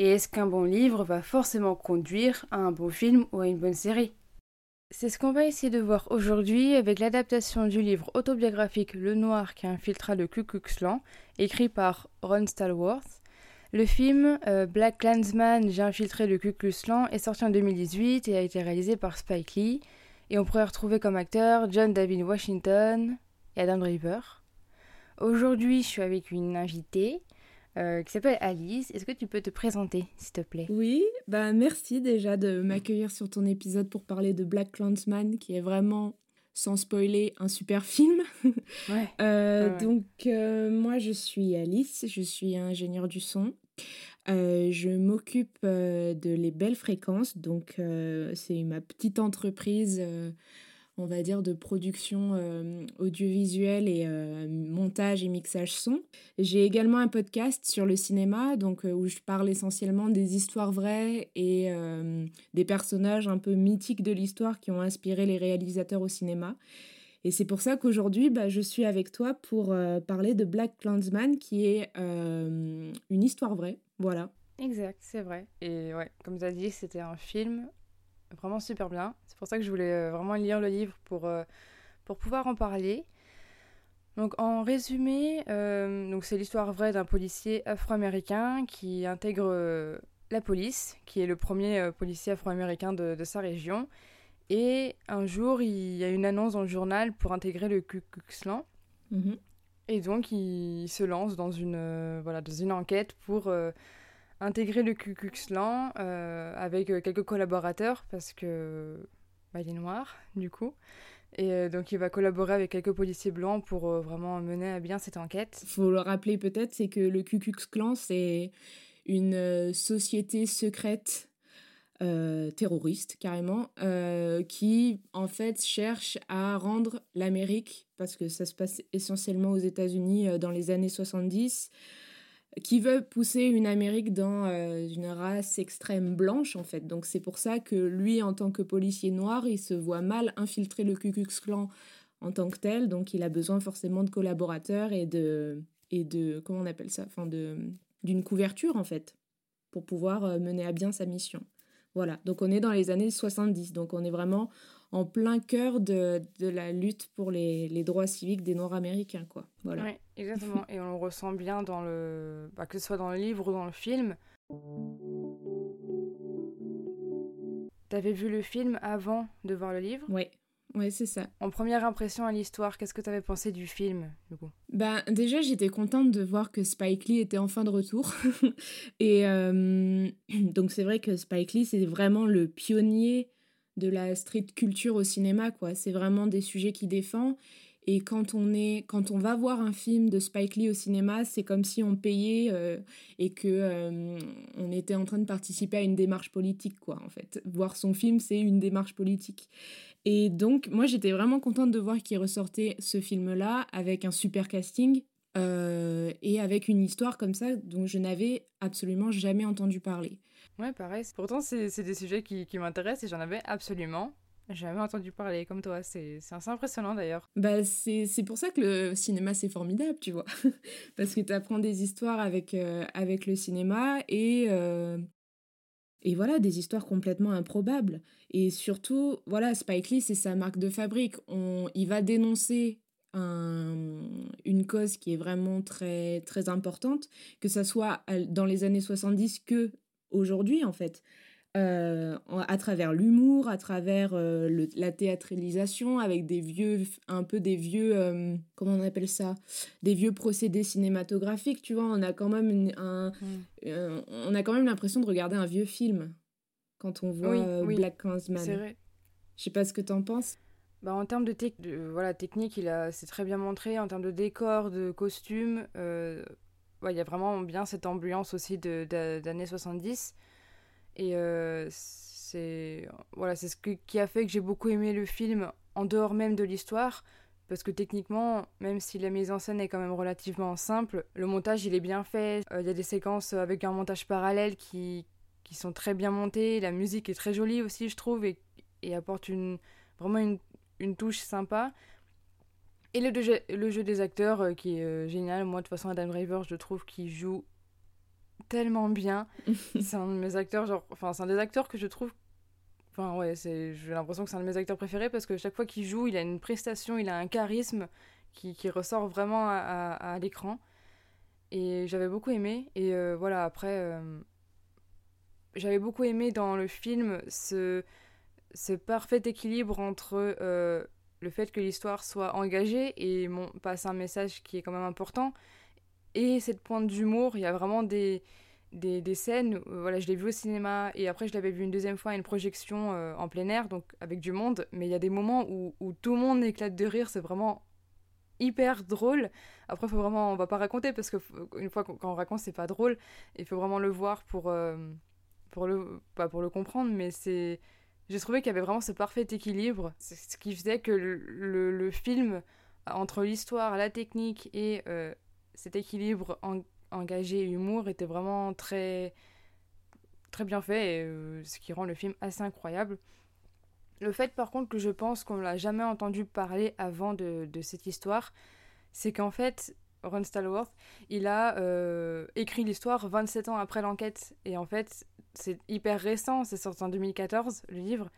Et est-ce qu'un bon livre va forcément conduire à un bon film ou à une bonne série? C'est ce qu'on va essayer de voir aujourd'hui avec l'adaptation du livre autobiographique Le Noir qui infiltra le Ku Klux écrit par Ron Stallworth. Le film euh, Black Clansman, J'ai infiltré le Ku Klux est sorti en 2018 et a été réalisé par Spike Lee. Et on pourrait retrouver comme acteurs John David Washington et Adam Driver. Aujourd'hui, je suis avec une invitée euh, qui s'appelle Alice. Est-ce que tu peux te présenter, s'il te plaît? Oui, bah merci déjà de m'accueillir sur ton épisode pour parler de Black Clansman, qui est vraiment, sans spoiler, un super film. Ouais. Euh, Ouais. Donc, euh, moi, je suis Alice, je suis ingénieure du son. Je m'occupe de les belles fréquences, donc c'est ma petite entreprise, on va dire, de production euh, audiovisuelle et euh, montage et mixage son. J'ai également un podcast sur le cinéma, donc euh, où je parle essentiellement des histoires vraies et des personnages un peu mythiques de l'histoire qui ont inspiré les réalisateurs au cinéma. Et c'est pour ça qu'aujourd'hui, bah, je suis avec toi pour parler de Black Clansman, qui est une histoire vraie. Voilà. Exact, c'est vrai. Et ouais, comme tu as dit, c'était un film vraiment super bien. C'est pour ça que je voulais euh, vraiment lire le livre pour, euh, pour pouvoir en parler. Donc en résumé, euh, donc c'est l'histoire vraie d'un policier afro-américain qui intègre euh, la police, qui est le premier euh, policier afro-américain de, de sa région. Et un jour, il y a une annonce dans le journal pour intégrer le Ku Klux Klan. Mhm. Et donc, il se lance dans une, voilà, dans une enquête pour intégrer le Ku Klux Klan euh, avec euh, quelques collaborateurs parce que bah, il est noir, du coup. Et euh, donc, il va collaborer avec quelques policiers blancs pour vraiment mener à bien cette enquête. faut le rappeler peut-être, c'est que le Ku Klux Klan, c'est une société secrète terroriste, carrément, qui, en fait, cherche à rendre l'Amérique, parce que ça se passe essentiellement aux États-Unis dans les années 70, qui veut pousser une Amérique dans euh, une race extrême blanche, en fait. Donc c'est pour ça que lui, en tant que policier noir, il se voit mal infiltrer le Ku Klux Klan en tant que tel, donc il a besoin forcément de collaborateurs et de et de comment on appelle ça, enfin de d'une couverture en fait pour pouvoir euh, mener à bien sa mission. Voilà, donc on est dans les années 70, donc on est vraiment en plein cœur de, de la lutte pour les, les droits civiques des Noirs américains, quoi. Voilà. Ouais, exactement. Et on le ressent bien dans le. bah, que ce soit dans le livre ou dans le film. T'avais vu le film avant de voir le livre? Ouais, ouais, c'est ça. En première impression à l'histoire, qu'est-ce que t'avais pensé du film, du coup? Ben, déjà, j'étais contente de voir que Spike Lee était enfin de retour. Et euh, donc, c'est vrai que Spike Lee, c'est vraiment le pionnier de la street culture au cinéma, quoi. C'est vraiment des sujets qu'il défend. Et quand on, est, quand on va voir un film de Spike Lee au cinéma, c'est comme si on payait euh, et que euh, on était en train de participer à une démarche politique, quoi, en fait. Voir son film, c'est une démarche politique. Et donc, moi, j'étais vraiment contente de voir qu'il ressortait ce film-là avec un super casting euh, et avec une histoire comme ça dont je n'avais absolument jamais entendu parler. Ouais, pareil. Pourtant, c'est des sujets qui, qui m'intéressent et j'en avais absolument jamais entendu parler comme toi. C'est assez impressionnant d'ailleurs. Bah, c'est pour ça que le cinéma, c'est formidable, tu vois. Parce que tu apprends des histoires avec, euh, avec le cinéma et, euh, et voilà, des histoires complètement improbables. Et surtout, voilà, Spike Lee, c'est sa marque de fabrique. On, il va dénoncer un- une cause qui est vraiment très, très importante, que ça soit dans les années 70 que aujourd'hui, en fait. Euh, à travers l'humour, à travers euh, le- la théâtralisation, avec des vieux, un peu des vieux, euh, comment on appelle ça, des vieux procédés cinématographiques, tu vois, on a quand même une- un, on a quand même l'impression de regarder un vieux film quand on voit Oui, oui, Black Clansman. C'est vrai. Je sais pas ce que t'en penses. Bah, en termes de, voilà, technique, il a, c'est très bien montré. En termes de décor, de costumes, euh, il y a vraiment bien cette ambiance aussi d'années 70. Et c'est voilà, c'est ce qui a fait que j'ai beaucoup aimé le film en dehors même de l'histoire. Parce que techniquement, même si la mise en scène est quand même relativement simple, le montage il est bien fait. Il y a des séquences avec un montage parallèle qui, qui sont très bien montées. La musique est très jolie aussi, je trouve, et, et apporte une, vraiment une, une touche sympa. Et le, jeu, le jeu des acteurs euh, qui est euh, génial. Moi, de toute façon, Adam Driver, je trouve qu'il joue tellement bien. c'est un de mes acteurs, genre. Enfin, c'est un des acteurs que je trouve. Enfin, ouais, j'ai l'impression que c'est un de mes acteurs préférés parce que chaque fois qu'il joue, il a une prestation, il a un charisme qui, qui ressort vraiment à, à, l'écran. Et j'avais beaucoup aimé. Et euh, voilà, après. j'avais beaucoup aimé dans le film ce, ce parfait équilibre entre le fait que l'histoire soit engagée et mon, passe un message qui est quand même important. Et cette pointe d'humour, il y a vraiment des, des, des scènes, euh, voilà, je l'ai vu au cinéma et après je l'avais vu une deuxième fois à une projection euh, en plein air, donc avec du monde, mais il y a des moments où, tout le monde éclate de rire, c'est vraiment hyper drôle. Après, faut vraiment, on va pas raconter parce que une fois qu'on raconte, c'est pas drôle. Il faut vraiment le voir pour, euh, pour le, pas pour le comprendre, mais c'est j'ai trouvé qu'il y avait vraiment ce parfait équilibre, ce qui faisait que le, film, entre l'histoire, la technique et euh, cet équilibre engagé et humour, était vraiment très, très bien fait, et, euh, ce qui rend le film assez incroyable. Le fait par contre que je pense qu'on l'a jamais entendu parler avant de, de cette histoire, c'est qu'en fait, Ron Stallworth, il a euh, écrit l'histoire 27 ans après l'enquête. Et en fait, c'est hyper récent, c'est sorti en 2014, le livre.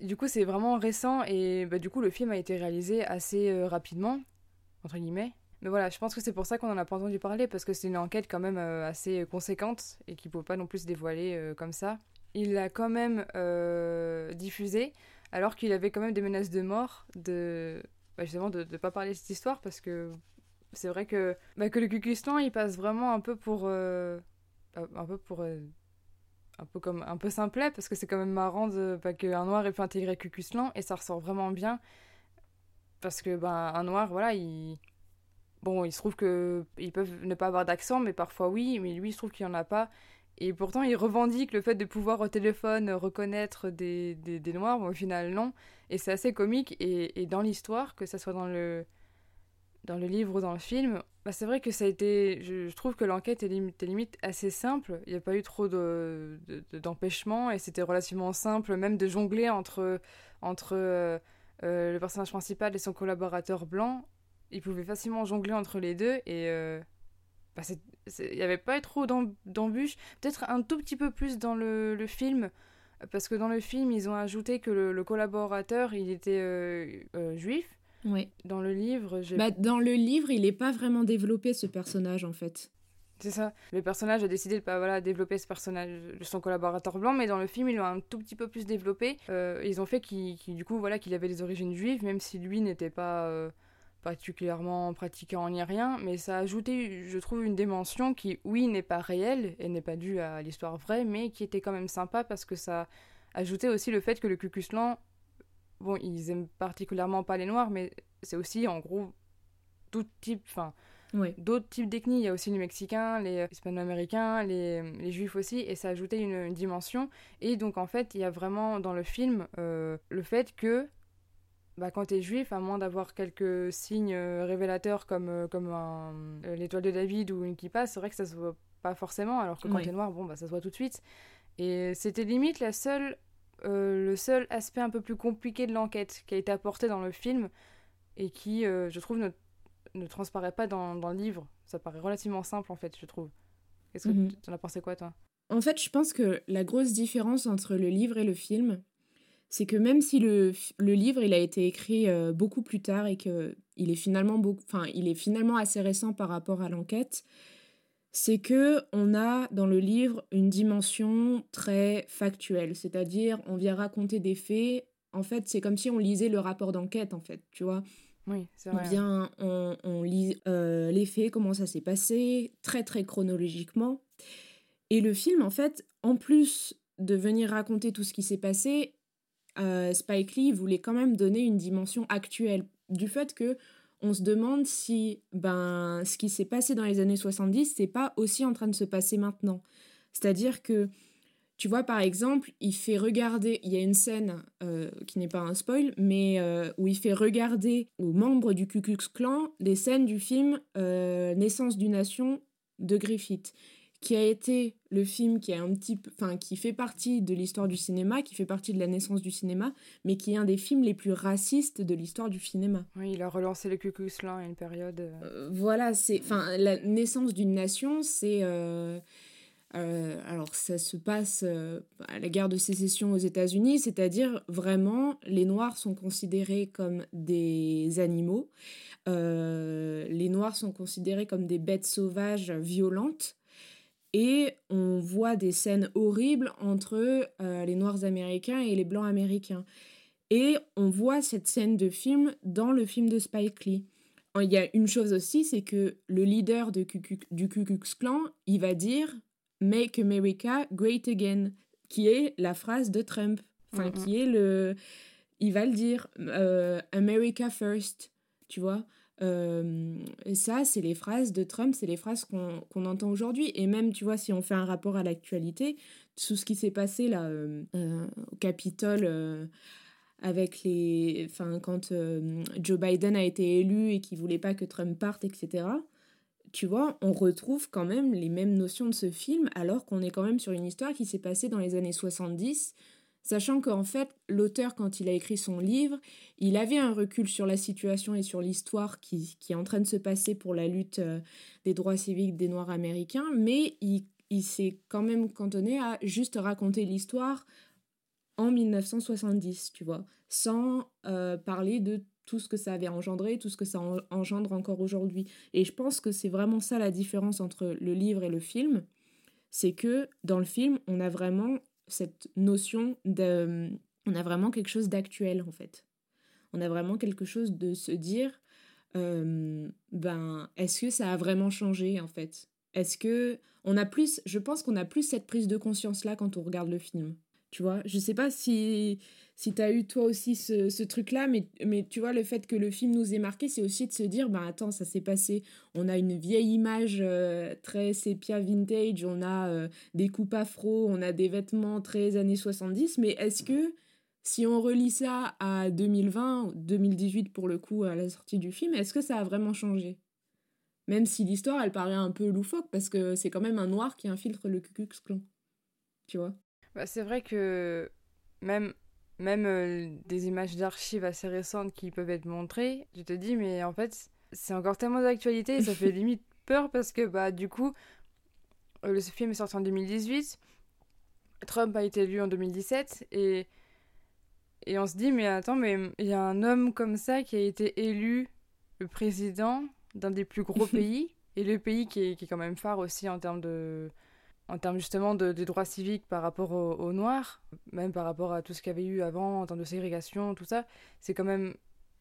Du coup, c'est vraiment récent et bah, du coup, le film a été réalisé assez euh, rapidement, entre guillemets. Mais voilà, je pense que c'est pour ça qu'on n'en a pas entendu parler, parce que c'est une enquête quand même euh, assez conséquente et qu'il ne peut pas non plus se dévoiler euh, comme ça. Il l'a quand même diffusé, alors qu'il avait quand même des menaces de mort, de bah, justement de ne pas parler de cette histoire, parce que c'est vrai que, bah, que le Cucustan, il passe vraiment un peu pour... un peu pour un peu comme un peu simplet parce que c'est quand même marrant de bah, qu'un noir ait pu intégrer Cucuslan et ça ressort vraiment bien. Parce que ben un noir voilà il bon il se trouve que ils peuvent ne pas avoir d'accent mais parfois oui mais lui il se trouve qu'il y en a pas. Et pourtant il revendique le fait de pouvoir au téléphone reconnaître des, des, des noirs mais au final non. Et c'est assez comique et, et dans l'histoire que ça soit dans le dans le livre ou dans le film, bah c'est vrai que ça a été. Je, trouve que l'enquête est limite, assez simple. Il n'y a pas eu trop d'empêchements de, et c'était relativement simple, même de jongler entre, entre euh, euh, le personnage principal et son collaborateur blanc. Il pouvait facilement jongler entre les deux et. Euh, bah il n'y avait pas eu trop d'embûches. Peut-être un tout petit peu plus dans le, film. Parce que dans le film, ils ont ajouté que le collaborateur, il était juif. Dans le livre. Bah, dans le livre, il n'est pas vraiment développé, ce personnage, en fait. C'est ça. Le personnage a décidé de pas voilà, développer ce personnage, son collaborateur blanc, mais dans le film, ils l'ont un tout petit peu plus développé. Euh, ils ont fait qu'il, du coup, voilà, qu'il avait des origines juives, même si lui n'était pas euh, particulièrement pratiquant ni rien, mais ça a ajouté, je trouve, une dimension qui, oui, n'est pas réelle et n'est pas due à l'histoire vraie, mais qui était quand même sympa parce que ça ajoutait aussi le fait que le Ku bon, ils aiment particulièrement pas les noirs, mais c'est aussi en gros tout type, enfin, d'autres types d'ethnies. Il y a aussi les Mexicains, les Hispano-Américains, les, les, Juifs aussi, et ça a ajouté une, dimension. Et donc en fait, il y a vraiment dans le film euh, le fait que bah, quand tu es juif, à moins d'avoir quelques signes euh, révélateurs comme, euh, comme l'étoile de David ou une kippa, c'est vrai que ça se voit pas forcément, alors que quand tu es noir, bon, bah, ça se voit tout de suite. Et c'était limite la seule euh, le seul aspect un peu plus compliqué de l'enquête qui a été apporté dans le film et qui, euh, je trouve, ne, ne transparaît pas dans, dans, le livre. Ça paraît relativement simple, en fait, je trouve. Qu'est-ce que mhm. tu en as pensé quoi, toi? En fait, je pense que la grosse différence entre le livre et le film, c'est que même si le, le, livre il a été écrit euh, beaucoup plus tard et que il est finalement beaucoup, enfin, il est finalement assez récent par rapport à l'enquête, c'est que on a dans le livre une dimension très factuelle, c'est-à-dire on vient raconter des faits. En fait, c'est comme si on lisait le rapport d'enquête, en fait, tu vois. Oui, c'est vrai. On vient, on, lit euh, les faits, comment ça s'est passé, très très chronologiquement. Et le film, en fait, en plus de venir raconter tout ce qui s'est passé, euh, Spike Lee voulait quand même donner une dimension actuelle du fait que on se demande si ben, ce qui s'est passé dans les années 70, c'est pas aussi en train de se passer maintenant. C'est-à-dire que, tu vois, par exemple, il fait regarder, il y a une scène euh, qui n'est pas un spoil, mais euh, où il fait regarder aux membres du Ku Klux Klan des scènes du film euh, Naissance d'une nation de Griffith qui a été le film qui a un petit enfin qui fait partie de l'histoire du cinéma, qui fait partie de la naissance du cinéma, mais qui est un des films les plus racistes de l'histoire du cinéma. Oui, il a relancé le Ku Klux Klan à une période. Euh. Euh, voilà, c'est enfin la naissance d'une nation, c'est euh, alors ça se passe à la guerre de sécession aux États-Unis, c'est-à-dire vraiment les Noirs sont considérés comme des animaux, les Noirs sont considérés comme des bêtes sauvages violentes et on voit des scènes horribles entre euh, les Noirs américains et les Blancs américains. Et on voit cette scène de film dans le film de Spike Lee. Il y a une chose aussi, c'est que le leader de du Ku Klux Klan, il va dire Make America Great Again, qui est la phrase de Trump. Enfin, qui est le. Il va le dire euh, America First, tu vois. Euh, ça, c'est les phrases de Trump, c'est les phrases qu'on entend aujourd'hui. Et même, tu vois, si on fait un rapport à l'actualité, tout ce qui s'est passé là euh, euh, au Capitole avec les. Enfin, quand Joe Biden a été élu et qu'il voulait pas que Trump parte, etc. Tu vois, on retrouve quand même les mêmes notions de ce film, alors qu'on est quand même sur une histoire qui s'est passée dans les années 70 Sachant qu'en fait, l'auteur, quand il a écrit son livre, il avait un recul sur la situation et sur l'histoire qui, est en train de se passer pour la lutte euh, des droits civiques des Noirs américains, mais il, s'est quand même cantonné à juste raconter l'histoire en 1970, tu vois, sans euh, parler de tout ce que ça avait engendré, tout ce que ça engendre encore aujourd'hui. Et je pense que c'est vraiment ça la différence entre le livre et le film, c'est que dans le film, on a vraiment cette notion de... On a vraiment quelque chose d'actuel en fait. On a vraiment quelque chose de se dire, euh, ben, est-ce que ça a vraiment changé en fait? Est-ce que on a plus, je pense qu'on a plus cette prise de conscience là quand on regarde le film. Tu vois, je sais pas si, si tu as eu toi aussi ce, ce truc-là, mais, mais tu vois, le fait que le film nous ait marqué, c'est aussi de se dire, bah attends, ça s'est passé, on a une vieille image euh, très sépia vintage, on a euh, des coupes afro, on a des vêtements très années 70, mais est-ce que si on relit ça à 2020, 2018 pour le coup, à la sortie du film, est-ce que ça a vraiment changé? Même si l'histoire, elle paraît un peu loufoque, parce que c'est quand même un noir qui infiltre le Ku Klux Klan. Tu vois bah, c'est vrai que même, même euh, des images d'archives assez récentes qui peuvent être montrées, je te dis, mais en fait, c'est encore tellement d'actualité et ça fait limite peur parce que, bah, du coup, euh, le film est sorti en 2018, Trump a été élu en 2017 et, et on se dit, mais attends, mais il y a un homme comme ça qui a été élu le président d'un des plus gros pays et le pays qui est, qui est quand même phare aussi en termes de en termes justement de, des droits civiques par rapport aux, Noirs, même par rapport à tout ce qu'il y avait eu avant en termes de ségrégation, tout ça, c'est quand même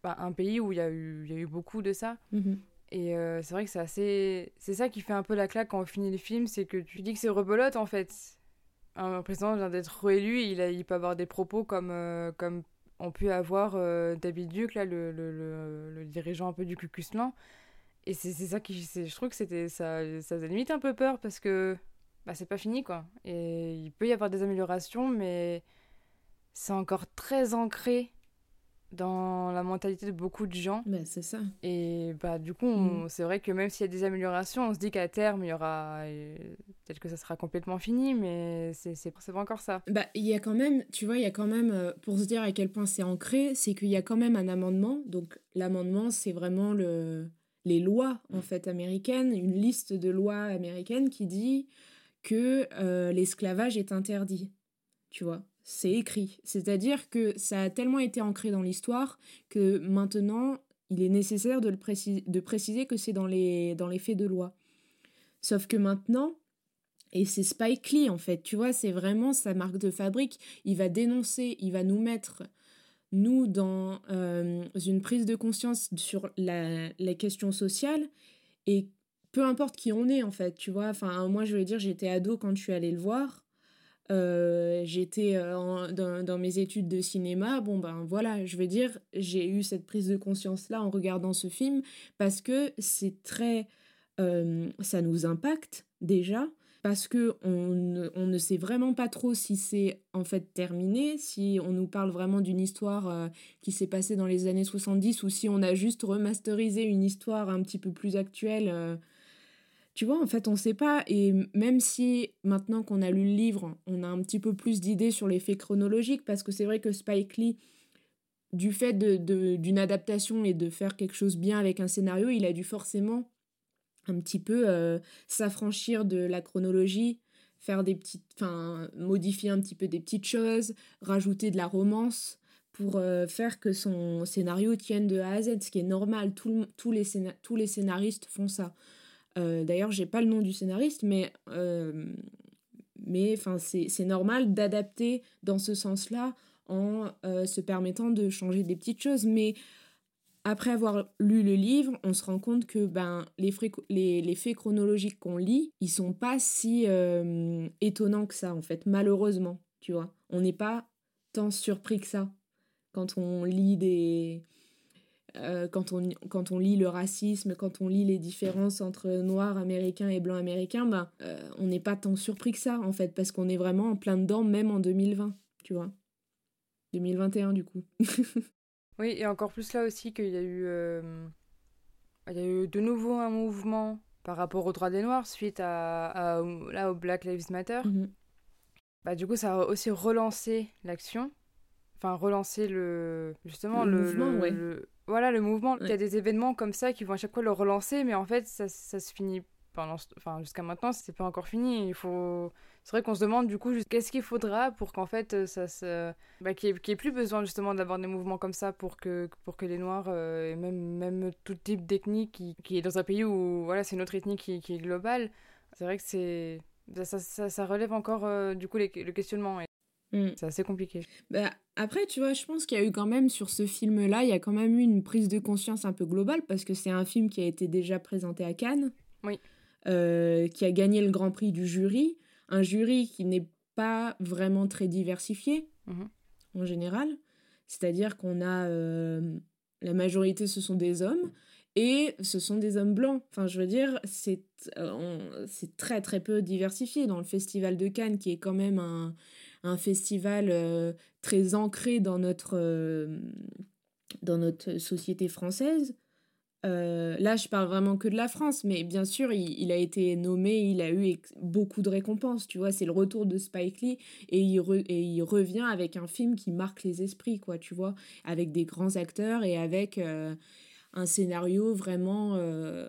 bah, un pays où il y, a eu, il y a eu beaucoup de ça. Mhm. Et euh, c'est vrai que c'est assez. C'est ça qui fait un peu la claque quand on finit le film, c'est que tu dis que c'est rebelote en fait. Un président vient d'être réélu, il, a, il peut avoir des propos comme, euh, comme on peut avoir euh, David Duke, là, le, le, le, le, dirigeant un peu du Ku Et c'est ça qui. Je trouve que c'était ça, ça limite un peu peur parce que bah, c'est pas fini quoi. Et il peut y avoir des améliorations, mais c'est encore très ancré dans la mentalité de beaucoup de gens. Ben, c'est ça. Et bah du coup, mm. c'est vrai que même s'il y a des améliorations, on se dit qu'à terme, il y aura peut-être que ça sera complètement fini, mais c'est c'est pas encore ça. Bah il y a quand même, tu vois, il y a quand même euh, pour se dire à quel point c'est ancré, c'est qu'il y a quand même un amendement. Donc l'amendement, c'est vraiment le les lois en fait américaines, une liste de lois américaines qui dit que euh, l'esclavage est interdit. Tu vois, c'est écrit. C'est-à-dire que ça a tellement été ancré dans l'histoire que maintenant, il est nécessaire de, le préciser, de préciser que c'est dans les, dans les faits de loi. Sauf que maintenant, et c'est Spike Lee en fait, tu vois, c'est vraiment sa marque de fabrique. Il va dénoncer, il va nous mettre, nous, dans euh, une prise de conscience sur la, la question sociale. Et peu importe qui on est en fait, tu vois. Enfin, moi je veux dire, j'étais ado quand je suis allée le voir. euh, j'étais dans, dans, mes études de cinéma, bon ben voilà, je veux dire, j'ai eu cette prise de conscience-là en regardant ce film parce que c'est très... ça nous impacte déjà, parce que on ne, sait vraiment pas trop si c'est en fait terminé, si on nous parle vraiment d'une histoire euh, qui s'est passée dans les années 70 ou si on a juste remasterisé une histoire un petit peu plus actuelle. Tu vois, en fait, on ne sait pas. Et même si maintenant qu'on a lu le livre, on a un petit peu plus d'idées sur les faits chronologiques, parce que c'est vrai que Spike Lee, du fait d'une adaptation et de faire quelque chose bien avec un scénario, il a dû forcément un petit peu euh, s'affranchir de la chronologie, faire des petites, enfin modifier un petit peu des petites choses, rajouter de la romance pour euh, faire que son scénario tienne de A à Z, ce qui est normal. les tous les scénaristes font ça. Euh, D'ailleurs, j'ai pas le nom du scénariste, mais euh, mais c'est normal d'adapter dans ce sens-là en se permettant de changer des petites choses. Mais après avoir lu le livre, on se rend compte que ben, les, les, faits chronologiques qu'on lit, ils sont pas si euh, étonnants que ça, en fait, malheureusement, tu vois. On n'est pas tant surpris que ça quand on lit des... Euh, quand, on, quand on lit le racisme, quand on lit les différences entre noirs américains et blancs américains, ben, euh, on n'est pas tant surpris que ça, en fait, parce qu'on est vraiment en plein dedans, même en 2020, tu vois. 2021, du coup. Oui, et encore plus là aussi qu'il y a eu, euh, il y a eu de nouveau un mouvement par rapport aux droits des Noirs suite à, là, au Black Lives Matter. Mhm. Bah, du coup, ça a aussi relancé l'action. Enfin, relancé le. Justement, le. mouvement, le, voilà, le mouvement. Il y a des événements comme ça qui vont à chaque fois le relancer, mais en fait, ça, ça se finit pendant. Enfin, jusqu'à maintenant, c'est pas encore fini. Il faut c'est vrai qu'on se demande du coup qu'est-ce qu'il faudra pour qu'en fait euh, ça se bah, qu'il n'y ait, plus besoin justement d'avoir des mouvements comme ça pour que pour que les noirs euh, et même même tout type d'ethnie qui, qui, est dans un pays où voilà c'est une autre ethnie qui, qui est globale c'est vrai que c'est ça, ça, ça, relève encore euh, du coup le questionnement mm. c'est assez compliqué bah, après tu vois je pense qu'il y a eu quand même sur ce film là il y a quand même eu une prise de conscience un peu globale parce que c'est un film qui a été déjà présenté à Cannes oui qui a gagné le grand prix du jury un jury qui n'est pas vraiment très diversifié mhm. en général. C'est-à-dire qu'on a euh, la majorité, ce sont des hommes et ce sont des hommes blancs. Enfin, je veux dire, c'est euh, c'est très très peu diversifié dans le festival de Cannes, qui est quand même un, un festival euh, très ancré dans notre dans notre société française. Euh, là, je parle vraiment que de la France, mais bien sûr, il, a été nommé, il a eu beaucoup de récompenses, tu vois, c'est le retour de Spike Lee, et il, et il revient avec un film qui marque les esprits, quoi, tu vois, avec des grands acteurs et avec euh, un scénario vraiment euh,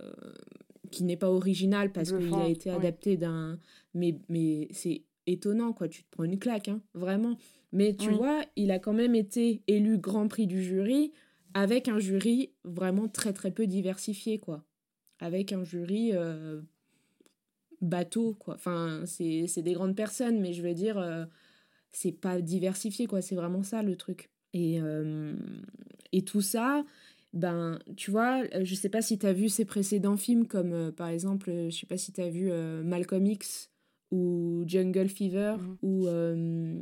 qui n'est pas original parce qu'il a été adapté d'un... Mais, mais c'est étonnant, quoi, tu te prends une claque, hein, vraiment. Mais tu vois, il a quand même été élu Grand Prix du jury avec un jury vraiment très très peu diversifié, quoi. Avec un jury euh, bateau, quoi. Enfin, c'est des grandes personnes, mais je veux dire, euh, c'est pas diversifié, quoi. C'est vraiment ça le truc. Et, euh, et tout ça, ben, tu vois, je sais pas si tu as vu ses précédents films, comme par exemple, je sais pas si tu as vu Malcolm X ou Jungle Fever mhm. ou euh,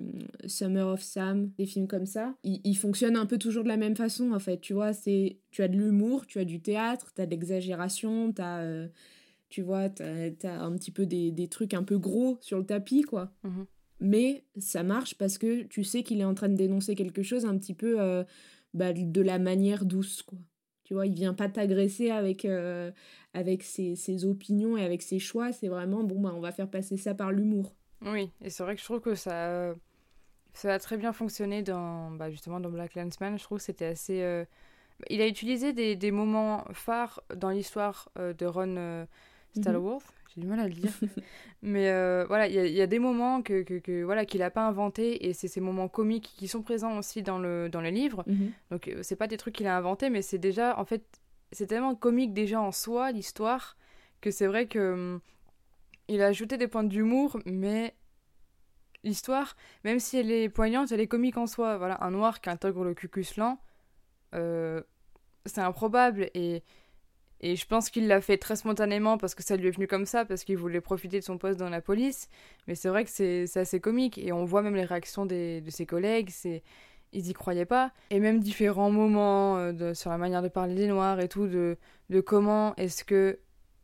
Summer of Sam, des films comme ça, ils, fonctionnent un peu toujours de la même façon en fait, tu vois, c'est tu as de l'humour, tu as du théâtre, tu as de l'exagération, tu as euh, tu vois, as, un petit peu des, des, trucs un peu gros sur le tapis quoi. Mhm. Mais ça marche parce que tu sais qu'il est en train de dénoncer quelque chose un petit peu euh, bah, de la manière douce quoi. Tu vois, il vient pas t'agresser avec, euh, avec ses, ses, opinions et avec ses choix. C'est vraiment, bon, bah, on va faire passer ça par l'humour. Oui, et c'est vrai que je trouve que ça, ça a très bien fonctionné dans, bah, justement, dans Black Landsman. Je trouve que c'était assez... Euh, il a utilisé des, des moments phares dans l'histoire euh, de Ron Stallworth. Mhm. J'ai du mal à le dire. Mais euh, voilà, il y, a des moments que, que, voilà qu'il n'a pas inventé et c'est ces moments comiques qui sont présents aussi dans le, dans le livre. Mhm. Donc euh, c'est pas des trucs qu'il a inventés, mais c'est déjà, en fait, c'est tellement comique déjà en soi, l'histoire, que c'est vrai que hum, il a ajouté des points d'humour, mais l'histoire, même si elle est poignante, elle est comique en soi. Voilà, un noir qui intègre le cucus lent, euh, c'est improbable et Et je pense qu'il l'a fait très spontanément parce que ça lui est venu comme ça, parce qu'il voulait profiter de son poste dans la police. Mais c'est vrai que c'est assez comique. Et on voit même les réactions des, de ses collègues. C'est ils y croyaient pas. Et même différents moments euh, de, sur la manière de parler des Noirs et tout, de, de comment est-ce que.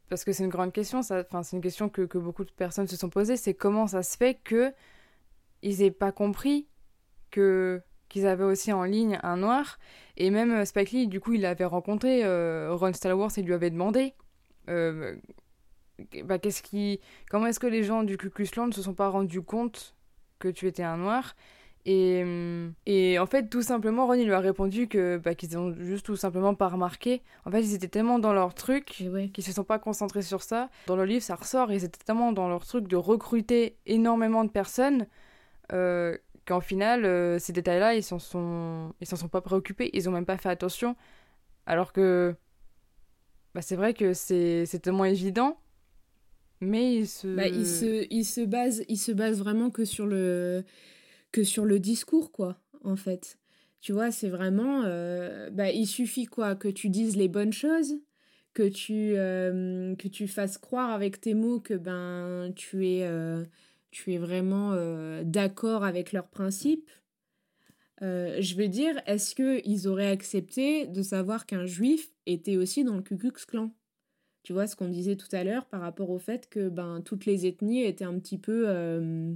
Parce que c'est une grande question, c'est une question que, que, beaucoup de personnes se sont posées, c'est comment ça se fait que ils pas compris que qu'ils avaient aussi en ligne un noir. Et même euh, Spike Lee, du coup, il avait rencontré euh, Ron Stallworth et lui avait demandé euh, bah, qu'est-ce qui, comment est-ce que les gens du Ku Klux Klan ne se sont pas rendus compte que tu étais un noir? Et, et en fait, tout simplement, Ron il lui a répondu que bah, qu'ils ont juste tout simplement pas remarqué. En fait, ils étaient tellement dans leur truc ouais. qu'ils se sont pas concentrés sur ça. Dans le livre, ça ressort, ils étaient tellement dans leur truc de recruter énormément de personnes euh, qu'en final, euh, ces détails-là, ils s'en sont, ils s'en sont pas préoccupés, ils ont même pas fait attention. Alors que, bah, c'est vrai que c'est, c'est tellement évident, mais ils se... Bah, ils se, ils se basent, ils se basent vraiment que sur le, que sur le discours, quoi, en fait. Tu vois, c'est vraiment, euh, bah, il suffit quoi, que tu dises les bonnes choses, que tu, euh, que tu fasses croire avec tes mots que ben tu es tu es vraiment euh, d'accord avec leurs principes, euh, je veux dire, est-ce qu'ils auraient accepté de savoir qu'un juif était aussi dans le Ku Klux Tu vois ce qu'on disait tout à l'heure par rapport au fait que ben, toutes les ethnies étaient un petit peu euh,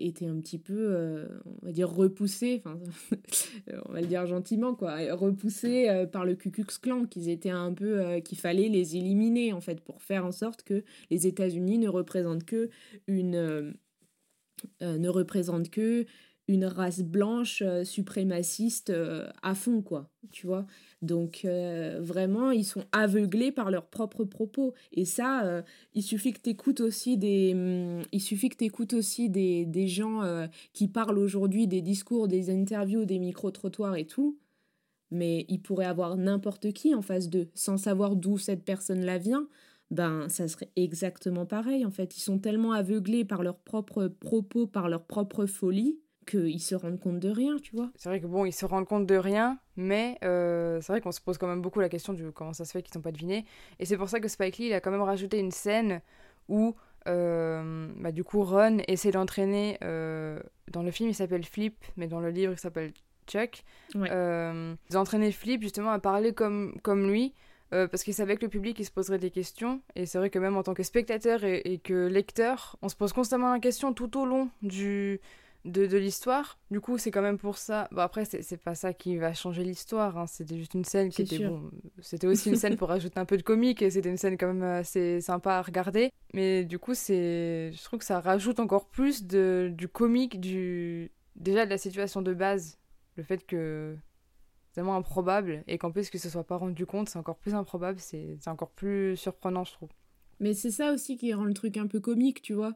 était un petit peu, euh, on va dire, repoussé enfin, on va le dire gentiment, quoi, repoussé euh, par le Ku Klux qu'ils étaient un peu, qu'il fallait les éliminer, en fait, pour faire en sorte que les États-Unis ne représentent que une, ne représentent que une race blanche suprémaciste à fond, quoi, tu vois. Donc euh, vraiment, ils sont aveuglés par leurs propres propos. Et ça, euh, il suffit que tu écoutes aussi des, hum, il suffit que écoutes aussi des, des gens euh, qui parlent aujourd'hui des discours, des interviews, des micro-trottoirs et tout. Mais ils pourraient avoir n'importe qui en face d'eux, sans savoir d'où cette personne-là vient. Ben, ça serait exactement pareil en fait. Ils sont tellement aveuglés par leurs propres propos, par leur propre folie, qu'ils se rendent compte de rien, tu vois. C'est vrai que bon, ils se rendent compte de rien, mais euh, c'est vrai qu'on se pose quand même beaucoup la question de comment ça se fait qu'ils n'ont pas deviné. Et c'est pour ça que Spike Lee il a quand même rajouté une scène où, euh, bah, du coup, Ron essaie d'entraîner. Euh, dans le film, il s'appelle Flip, mais dans le livre, il s'appelle Chuck. d'entraîner Flip justement à parler comme, comme lui. parce qu'il savait que le public il se poserait des questions et c'est vrai que même en tant que spectateur et, et que lecteur on se pose constamment la question tout au long du, de, de l'histoire. Du coup, c'est quand même pour ça. Bon, après, c'est pas ça qui va changer l'histoire. Hein. C'était juste une scène qui était bon. C'était aussi une scène pour rajouter un peu de comique et c'était une scène quand même assez sympa à regarder. Mais du coup, c'est. Je trouve que ça rajoute encore plus de, du comique, du. Déjà de la situation de base. Le fait que c'est tellement improbable et qu'en plus que ce soit pas rendu compte, c'est encore plus improbable. C'est encore plus surprenant, je trouve. Mais c'est ça aussi qui rend le truc un peu comique, tu vois.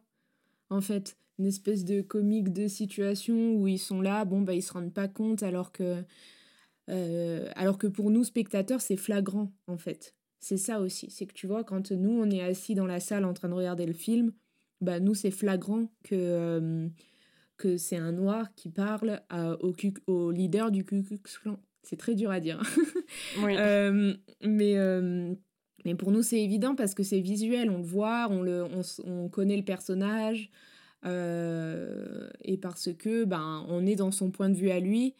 En fait une espèce de comique de situation où ils sont là, bon, bah, ils se rendent pas compte alors que, euh, alors que pour nous, spectateurs, c'est flagrant, en fait. C'est ça aussi. C'est que tu vois, quand nous, on est assis dans la salle en train de regarder le film, bah, nous, c'est flagrant que, euh, que c'est un noir qui parle au, au, leader du Ku Klux Klan. C'est très dur à dire. oui. Euh, mais. mais pour nous, c'est évident parce que c'est visuel, on le voit, on, le, on, on connaît le personnage, euh, et parce que ben on est dans son point de vue à lui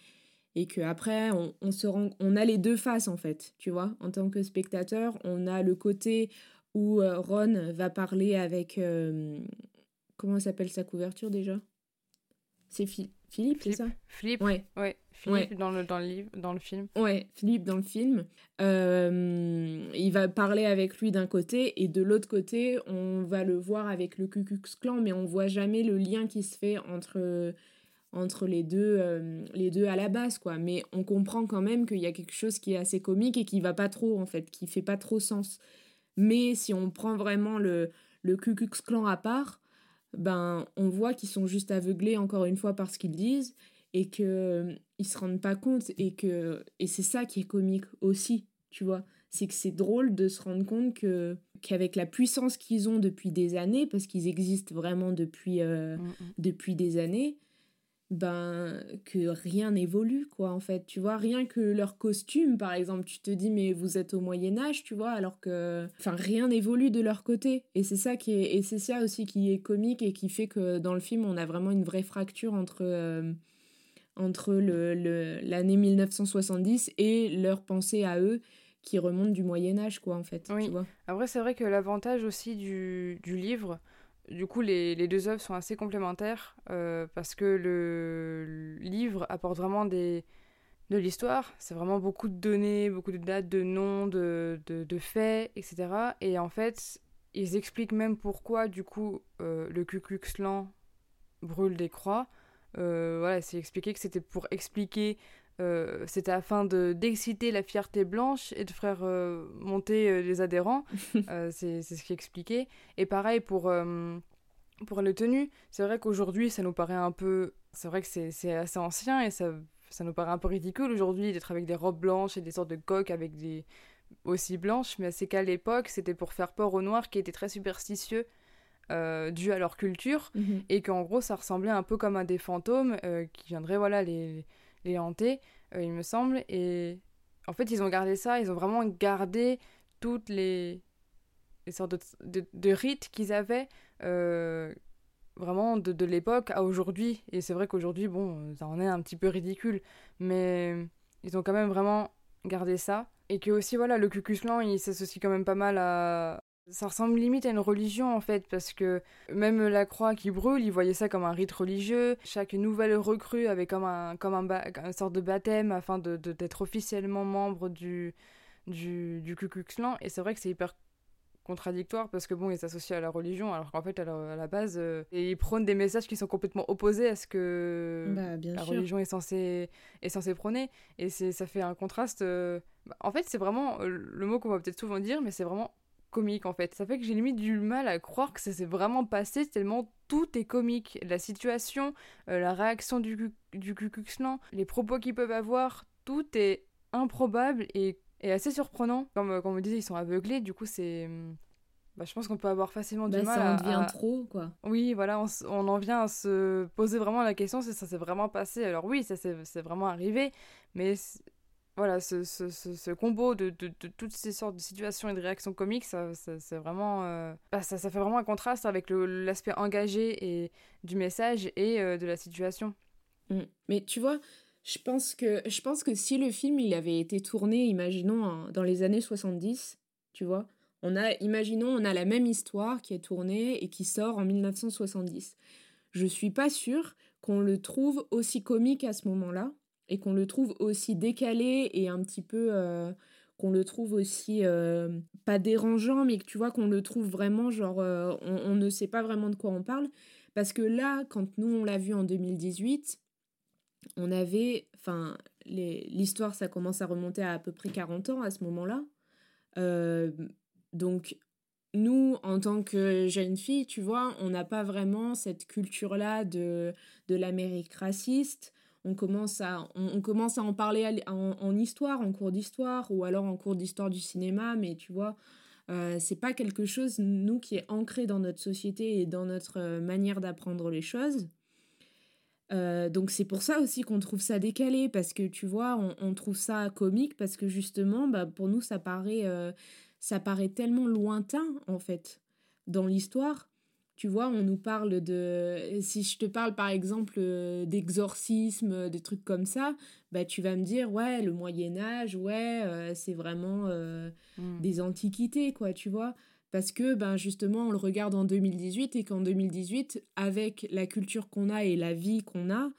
et que après on, on, on a les deux faces en fait tu vois. En tant que spectateur on a le côté où euh, Ron va parler avec euh, comment s'appelle sa couverture déjà? C'est Philippe c'est ça? Philippe ouais ouais Philippe dans, le, dans, le livre, dans le film. Ouais, Philippe dans le film. Euh, il va parler avec lui d'un côté et de l'autre côté, on va le voir avec le Ku Klux Klan, mais on voit jamais le lien qui se fait entre, entre les, deux, euh, les deux à la base, quoi. Mais on comprend quand même qu'il y a quelque chose qui est assez comique et qui va pas trop, en fait, qui fait pas trop sens. Mais si on prend vraiment le, le Ku Klux Klan à part, ben, on voit qu'ils sont juste aveuglés encore une fois par ce qu'ils disent et que euh, ils se rendent pas compte et que et c'est ça qui est comique aussi tu vois c'est que c'est drôle de se rendre compte que qu'avec la puissance qu'ils ont depuis des années parce qu'ils existent vraiment depuis euh, mm, mm. depuis des années ben que rien n'évolue quoi en fait. Tu vois rien que leur costume par exemple tu te dis mais vous êtes au Moyen Âge tu vois alors que enfin rien n'évolue de leur côté. Et c'est ça qui est et c'est ça aussi qui est comique et qui fait que dans le film on a vraiment une vraie fracture entre euh, entre le l'année 1970 et leur pensée à eux qui remonte du Moyen Âge quoi en fait oui. tu vois. Après c'est vrai que l'avantage aussi du, du livre du coup, les, les, deux œuvres sont assez complémentaires euh, parce que le livre apporte vraiment des, de l'histoire. C'est vraiment beaucoup de données, beaucoup de dates, de noms, de, de, faits, etc. Et en fait, ils expliquent même pourquoi, du coup, euh, le Ku brûle des croix. Euh, voilà, c'est expliqué que c'était pour expliquer euh, c'était afin d'exciter la fierté blanche et de faire euh, monter euh, les adhérents. c'est ce qui est expliqué. Et pareil pour, pour les tenues. C'est vrai qu'aujourd'hui, ça nous paraît un peu. C'est vrai que c'est assez ancien et ça, ça nous paraît un peu ridicule aujourd'hui d'être avec des robes blanches et des sortes de coques avec des aussi blanches. Mais c'est qu'à l'époque, c'était pour faire peur aux Noirs qui étaient très superstitieux. Euh, dû à leur culture mhm. et qu'en gros ça ressemblait un peu comme à des fantômes qui viendraient voilà les, les hanter, euh, il me semble. Et en fait, ils ont gardé ça, ils ont vraiment gardé toutes les, sortes de, rites qu'ils avaient euh, vraiment de, de l'époque à aujourd'hui. Et c'est vrai qu'aujourd'hui, bon, ça en est un petit peu ridicule, mais ils ont quand même vraiment gardé ça. Et que aussi, voilà, le Cucuslan, il s'associe quand même pas mal à, ça ressemble limite à une religion en fait, parce que même la croix qui brûle, ils voyaient ça comme un rite religieux. Chaque nouvelle recrue avait comme un, comme un une sorte de baptême afin de, d'être officiellement membre du, du, du Ku Klux Klan. Et c'est vrai que c'est hyper contradictoire parce que bon, ils s'associent à la religion alors qu'en fait, à la, base, euh, ils prônent des messages qui sont complètement opposés à ce que bah, la religion est censée, est censée prôner. Et ça fait un contraste. Euh, bah, en fait, c'est vraiment euh, le mot qu'on va peut-être souvent dire, mais c'est vraiment comique en fait. Ça fait que j'ai limite du mal à croire que ça s'est vraiment passé tellement tout est comique. La situation, euh, la réaction du, du Ku les propos qu'ils peuvent avoir, tout est improbable et, assez surprenant. Comme, euh, comme on me disait, ils sont aveuglés, du coup c'est... Hmm, bah, je pense qu'on peut avoir facilement du bah, mal ça en devient trop, quoi. Oui, voilà, on, on, en vient à se poser vraiment la question si ça s'est vraiment passé. Alors oui, ça s'est vraiment arrivé, mais voilà, ce, ce, ce, combo de, de, toutes ces sortes de situations et de réactions comiques, ça, ça c'est vraiment, euh, bah, ça, ça, fait vraiment un contraste avec l'aspect engagé et du message et euh, de la situation. Mm. Mais tu vois, je pense, que, je pense que si le film il avait été tourné, imaginons, dans les années 70, tu vois, on a, imaginons, on a la même histoire qui est tournée et qui sort en 1970. Je suis pas sûre qu'on le trouve aussi comique à ce moment-là et qu'on le trouve aussi décalé et un petit peu euh, qu'on le trouve aussi euh, pas dérangeant mais que tu vois qu'on le trouve vraiment genre euh, on, ne sait pas vraiment de quoi on parle. Parce que là quand nous on l'a vu en 2018 on avait enfin l'histoire ça commence à remonter à à peu près 40 ans à ce moment-là. Donc nous, en tant que jeunes filles, tu vois, on n'a pas vraiment cette culture-là de, de l'Amérique raciste on commence à, on, commence à en parler en, histoire, en cours d'histoire, ou alors en cours d'histoire du cinéma, mais tu vois, euh, c'est pas quelque chose, nous, qui est ancré dans notre société et dans notre euh, manière d'apprendre les choses. Euh, donc c'est pour ça aussi qu'on trouve ça décalé, parce que tu vois, on, trouve ça comique, parce que justement, bah, pour nous, ça paraît, ça paraît tellement lointain, en fait, dans l'histoire, tu vois, on nous parle de... Si je te parle par exemple euh, d'exorcisme, euh, des trucs comme ça, bah tu vas me dire, ouais, le Moyen Âge, ouais, euh, c'est vraiment mmh. des antiquités, quoi, tu vois. Parce que, ben justement, on le regarde en 2018 et qu'en 2018, avec la culture qu'on a et la vie qu'on a,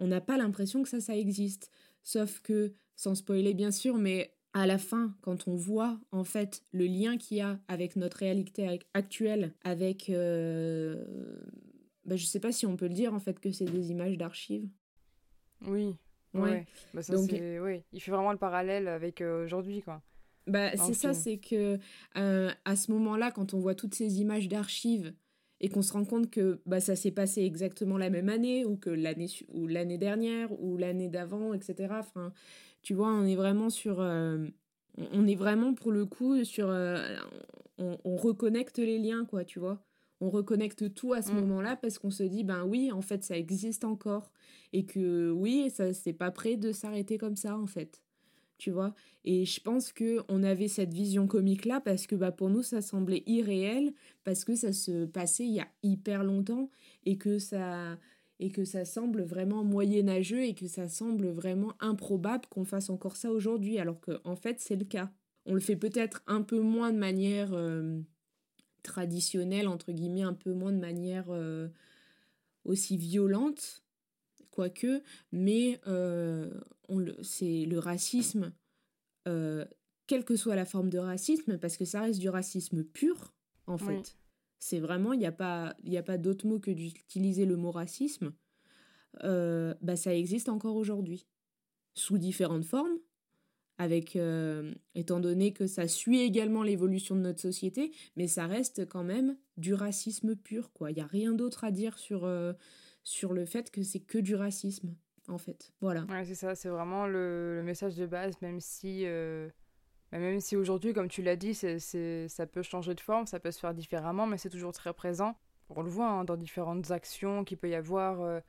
on n'a pas l'impression que ça, ça existe. Sauf que, sans spoiler bien sûr, mais à la fin, quand on voit en fait le lien qu'il y a avec notre réalité actuelle, avec, euh, bah, je sais pas si on peut le dire en fait que c'est des images d'archives. Oui. Ouais. Bah, Donc, oui. Il fait vraiment le parallèle avec euh, aujourd'hui, quoi. Bah, c'est ça, c'est que euh, à ce moment-là, quand on voit toutes ces images d'archives et qu'on se rend compte que bah, ça s'est passé exactement la même année ou que l'année ou l'année dernière ou l'année d'avant, etc. Enfin, tu vois, on est vraiment sur... Euh, on est vraiment pour le coup sur... Euh, on, reconnecte les liens, quoi, tu vois. On reconnecte tout à ce Mm. moment-là parce qu'on se dit, ben oui, en fait, ça existe encore. Et que oui, ça c'est pas prêt de s'arrêter comme ça, en fait. Tu vois Et je pense que on avait cette vision comique-là parce que bah, pour nous, ça semblait irréel, parce que ça se passait il y a hyper longtemps et que ça et que ça semble vraiment moyenâgeux et que ça semble vraiment improbable qu'on fasse encore ça aujourd'hui, alors que en fait c'est le cas. On le fait peut-être un peu moins de manière euh, traditionnelle, entre guillemets, un peu moins de manière euh, aussi violente, quoique, mais euh, c'est le racisme, quelle que soit la forme de racisme, parce que ça reste du racisme pur, en fait. Oui. C'est vraiment, il n'y a pas, a pas d'autre mot que d'utiliser le mot racisme. Euh, bah, ça existe encore aujourd'hui, sous différentes formes, avec, euh, étant donné que ça suit également l'évolution de notre société, mais ça reste quand même du racisme pur, quoi. Il n'y a rien d'autre à dire sur, euh, sur le fait que c'est que du racisme, en fait. Voilà. Ouais, c'est ça, c'est vraiment le, message de base, même si, même si aujourd'hui, comme tu l'as dit, c'est, c'est- ça peut changer de forme, ça peut se faire différemment, mais c'est toujours très présent. On le voit hein, dans différentes actions qu'il peut y avoir, euh,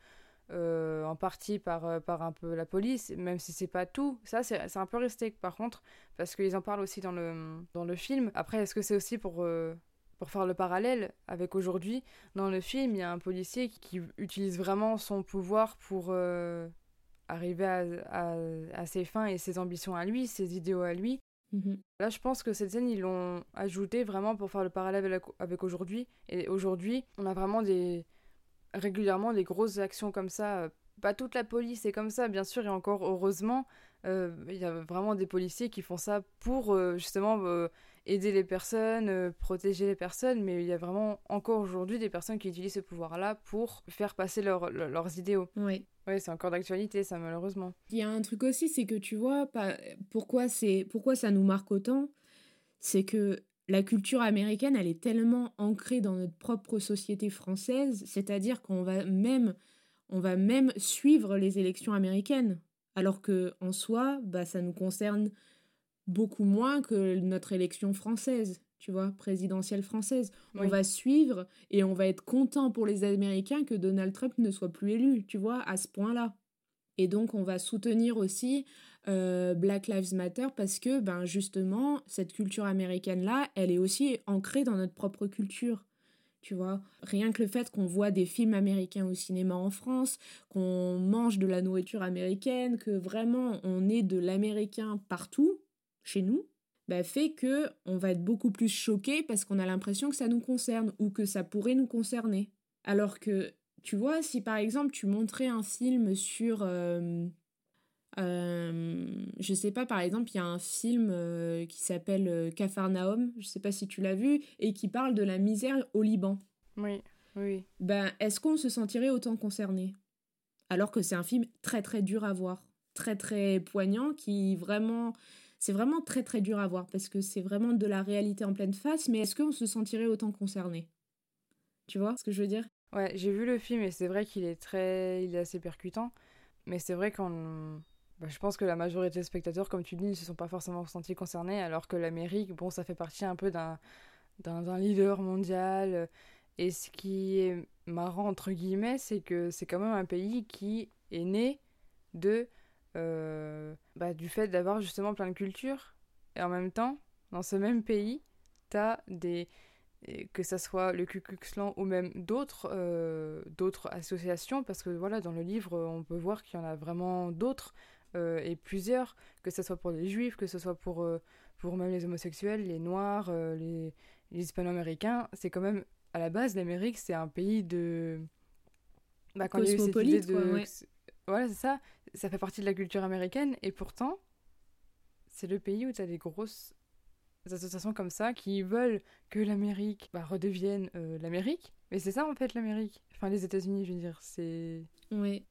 euh, en partie par, euh, par un peu la police, même si c'est pas tout. Ça, c'est, un peu resté, par contre, parce qu'ils en parlent aussi dans le, dans le film. Après, est-ce que c'est aussi pour... pour faire le parallèle avec aujourd'hui, dans le film, il y a un policier qui utilise vraiment son pouvoir pour, arriver à, à- à ses fins et ses ambitions à lui, ses idéaux à lui. Mhm. Là, je pense que cette scène, ils l'ont ajouté vraiment pour faire le parallèle avec, aujourd'hui. Et aujourd'hui, on a vraiment des régulièrement des grosses actions comme ça. Pas toute la police est comme ça, bien sûr, et encore heureusement, euh, il y a vraiment des policiers qui font ça pour euh, justement euh, aider les personnes, euh, protéger les personnes, mais il y a vraiment encore aujourd'hui des personnes qui utilisent ce pouvoir-là pour faire passer leurs- leurs- leurs idéaux. Ouais. Ouais, c'est encore d'actualité, ça, malheureusement. Il y a un truc aussi, c'est que tu vois, pas, pourquoi, c'est, pourquoi ça nous marque autant, c'est que la culture américaine, elle est tellement ancrée dans notre propre société française, c'est-à-dire qu'on va même, on va même suivre les élections américaines, alors que en soi, bah, ça nous concerne beaucoup moins que notre élection française, tu vois, présidentielle française. On va suivre et on va être content pour les Américains que Donald Trump ne soit plus élu, tu vois, à ce point-là. Et donc, on va soutenir aussi euh, Black Lives Matter parce que, ben, justement, cette culture américaine-là, elle est aussi ancrée dans notre propre culture. Tu vois, rien que le fait qu'on voit des films américains au cinéma en France, qu'on mange de la nourriture américaine, que vraiment on est de l'américain partout, chez nous, bah, fait que on va être beaucoup plus choqué parce qu'on a l'impression que ça nous concerne ou que ça pourrait nous concerner. Alors que, tu vois, si par exemple tu montrais un film sur... euh, euh, je sais pas, par exemple, il y a un film euh, qui s'appelle euh, Capharnaüm, je sais pas si tu l'as vu, et qui parle de la misère au Liban. Oui, oui. Ben, est-ce qu'on se sentirait autant concerné? Alors que c'est un film très très dur à voir, très très poignant, qui vraiment... C'est vraiment très très dur à voir parce que c'est vraiment de la réalité en pleine face, mais est-ce qu'on se sentirait autant concerné? Tu vois ce que je veux dire? Ouais, j'ai vu le film et c'est vrai qu'il est très, il est assez percutant, mais c'est vrai qu'on, bah, je pense que la majorité des spectateurs, comme tu dis, ne se sont pas forcément sentis concernés, alors que l'Amérique, bon, ça fait partie un peu d'un, d'un, leader mondial. Et ce qui est marrant entre guillemets, c'est que c'est quand même un pays qui est né de, bah, du fait d'avoir justement plein de cultures, et en même temps, dans ce même pays, t'as des que ça soit le Ku Klux Klan ou même d'autres euh, d'autres associations parce que voilà dans le livre on peut voir qu'il y en a vraiment d'autres euh, et plusieurs que ce soit pour les juifs que ce soit pour euh, pour même les homosexuels les noirs euh, les, les hispano-américains c'est quand même à la base l'Amérique c'est un pays de bah, quand il y a eu cette idée Cosmopolite, de quoi, ouais. Voilà c'est ça ça fait partie de la culture américaine et pourtant c'est le pays où tu as des grosses associations comme ça qui veulent que l'Amérique bah, redevienne euh, l'Amérique. Mais c'est ça en fait l'Amérique. Enfin les États-Unis, je veux dire, c'est Oui.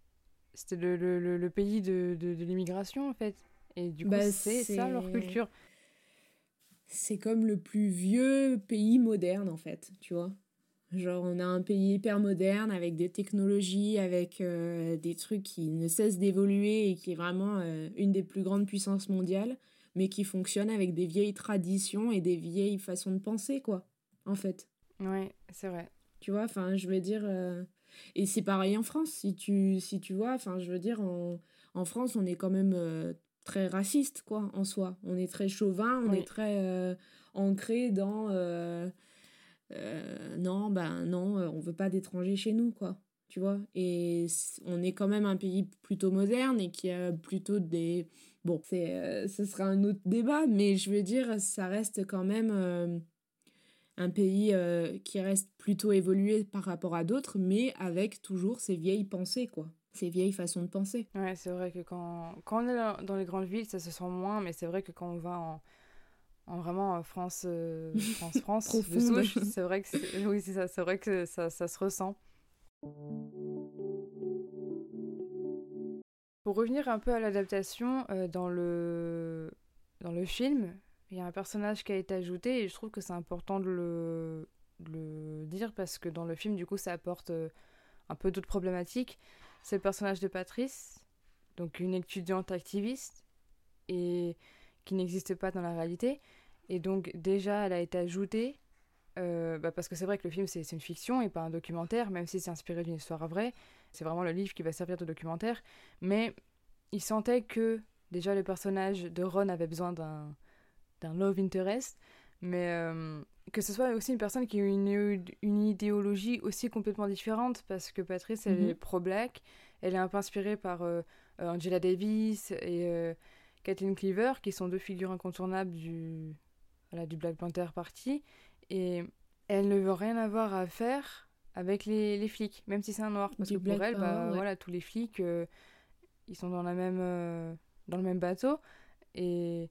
c'était le, le, le, le pays de, de, de l'immigration en fait. Et du coup, Bah, c'est ça leur culture. C'est comme le plus vieux pays moderne en fait, tu vois. Genre on a un pays hyper moderne avec des technologies, avec euh, des trucs qui ne cessent d'évoluer et qui est vraiment euh, une des plus grandes puissances mondiales, mais qui fonctionne avec des vieilles traditions et des vieilles façons de penser quoi, en fait. Ouais, c'est vrai. Tu vois, enfin, je veux dire. Et c'est pareil en France, si tu, si tu vois, enfin, je veux dire, en, en France, on est quand même très raciste, quoi, en soi. On est très chauvin, on est très ancré dans. Non, ben non, on veut pas d'étrangers chez nous, quoi tu vois? Et on est quand même un pays plutôt moderne et qui a plutôt des... Bon, c'est, euh, ce sera un autre débat, mais je veux dire, ça reste quand même euh, un pays euh, qui reste plutôt évolué par rapport à d'autres, mais avec toujours ces vieilles pensées, quoi. Ces vieilles façons de penser. Ouais, c'est vrai que quand, quand on est dans les grandes villes, ça se sent moins, mais c'est vrai que quand on va en, en vraiment France, France, France, c'est vrai que oui, c'est ça, c'est vrai que ça, ça se ressent. Pour revenir un peu à l'adaptation, euh, dans, le... dans le film, il y a un personnage qui a été ajouté et je trouve que c'est important de le... le, dire parce que dans le film, du coup, ça apporte euh, un peu d'autres problématiques. C'est le personnage de Patrice, donc une étudiante activiste et qui n'existe pas dans la réalité. Et donc déjà, elle a été ajoutée euh, bah, parce que c'est vrai que le film c'est une fiction et pas un documentaire, même si c'est inspiré d'une histoire vraie. C'est vraiment le livre qui va servir de documentaire. Mais il sentait que déjà le personnage de Ron avait besoin d'un love interest, mais euh, que ce soit aussi une personne qui a une, une idéologie aussi complètement différente, parce que Patrice, elle est mhm. pro-black, elle est un peu inspirée par euh, Angela Davis et Kathleen Cleaver, qui sont deux figures incontournables du, voilà, du Black Panther Party et elle ne veut rien avoir à faire avec les, les flics, même si c'est un noir. Parce que pour elle, bah, voilà, tous les flics, euh, ils sont dans, la même, euh, dans le même bateau. Et,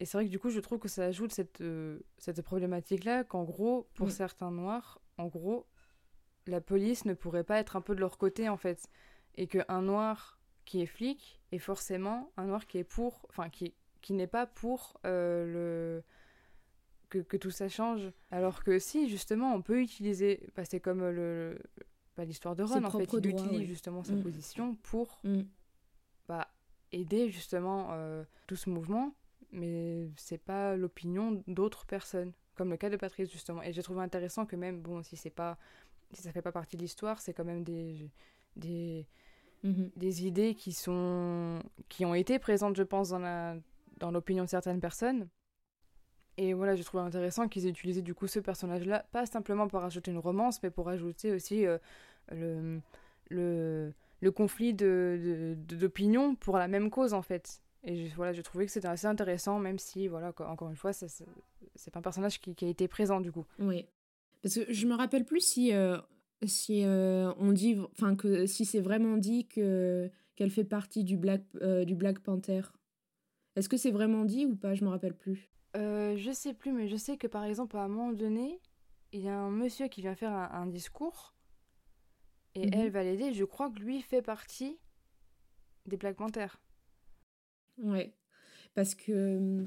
et c'est vrai que du coup, je trouve que ça ajoute cette, euh, cette problématique-là, qu'en gros, pour certains noirs, en gros, la police ne pourrait pas être un peu de leur côté, en fait. Et qu'un noir qui est flic est forcément un noir qui est pour, enfin, qui, qui n'est pas pour le que, que, tout ça change. Alors que si, justement, on peut utiliser, bah, c'est comme le, bah, l'histoire de Ron, en fait, il utilise justement sa mm. position pour mm. bah, aider justement euh, tout ce mouvement, mais c'est pas l'opinion d'autres personnes, comme le cas de Patrice justement. Et j'ai trouvé intéressant que même, bon, si c'est pas, si ça fait pas partie de l'histoire, c'est quand même des, des, des idées qui sont, qui ont été présentes, je pense, dans la, dans l'opinion de certaines personnes et voilà, j'ai trouvé intéressant qu'ils aient utilisé du coup ce personnage-là, pas simplement pour ajouter une romance, mais pour ajouter aussi euh, le, le, le, conflit d'opinion de, d'opinion pour la même cause en fait. Et voilà, j'ai trouvé que c'était assez intéressant, même si, voilà, encore une fois, c'est pas un personnage qui, qui, a été présent du coup. Oui. Parce que je me rappelle plus si, euh, si euh, on dit, enfin, que si c'est vraiment dit que qu'elle fait partie du Black, du Black Panther. Est-ce que c'est vraiment dit ou pas? Je me rappelle plus. Euh, je sais plus, mais je sais que par exemple, à un moment donné, il y a un monsieur qui vient faire un, discours et mhm. elle va l'aider. Je crois que lui fait partie des Black Panthers. Ouais, parce que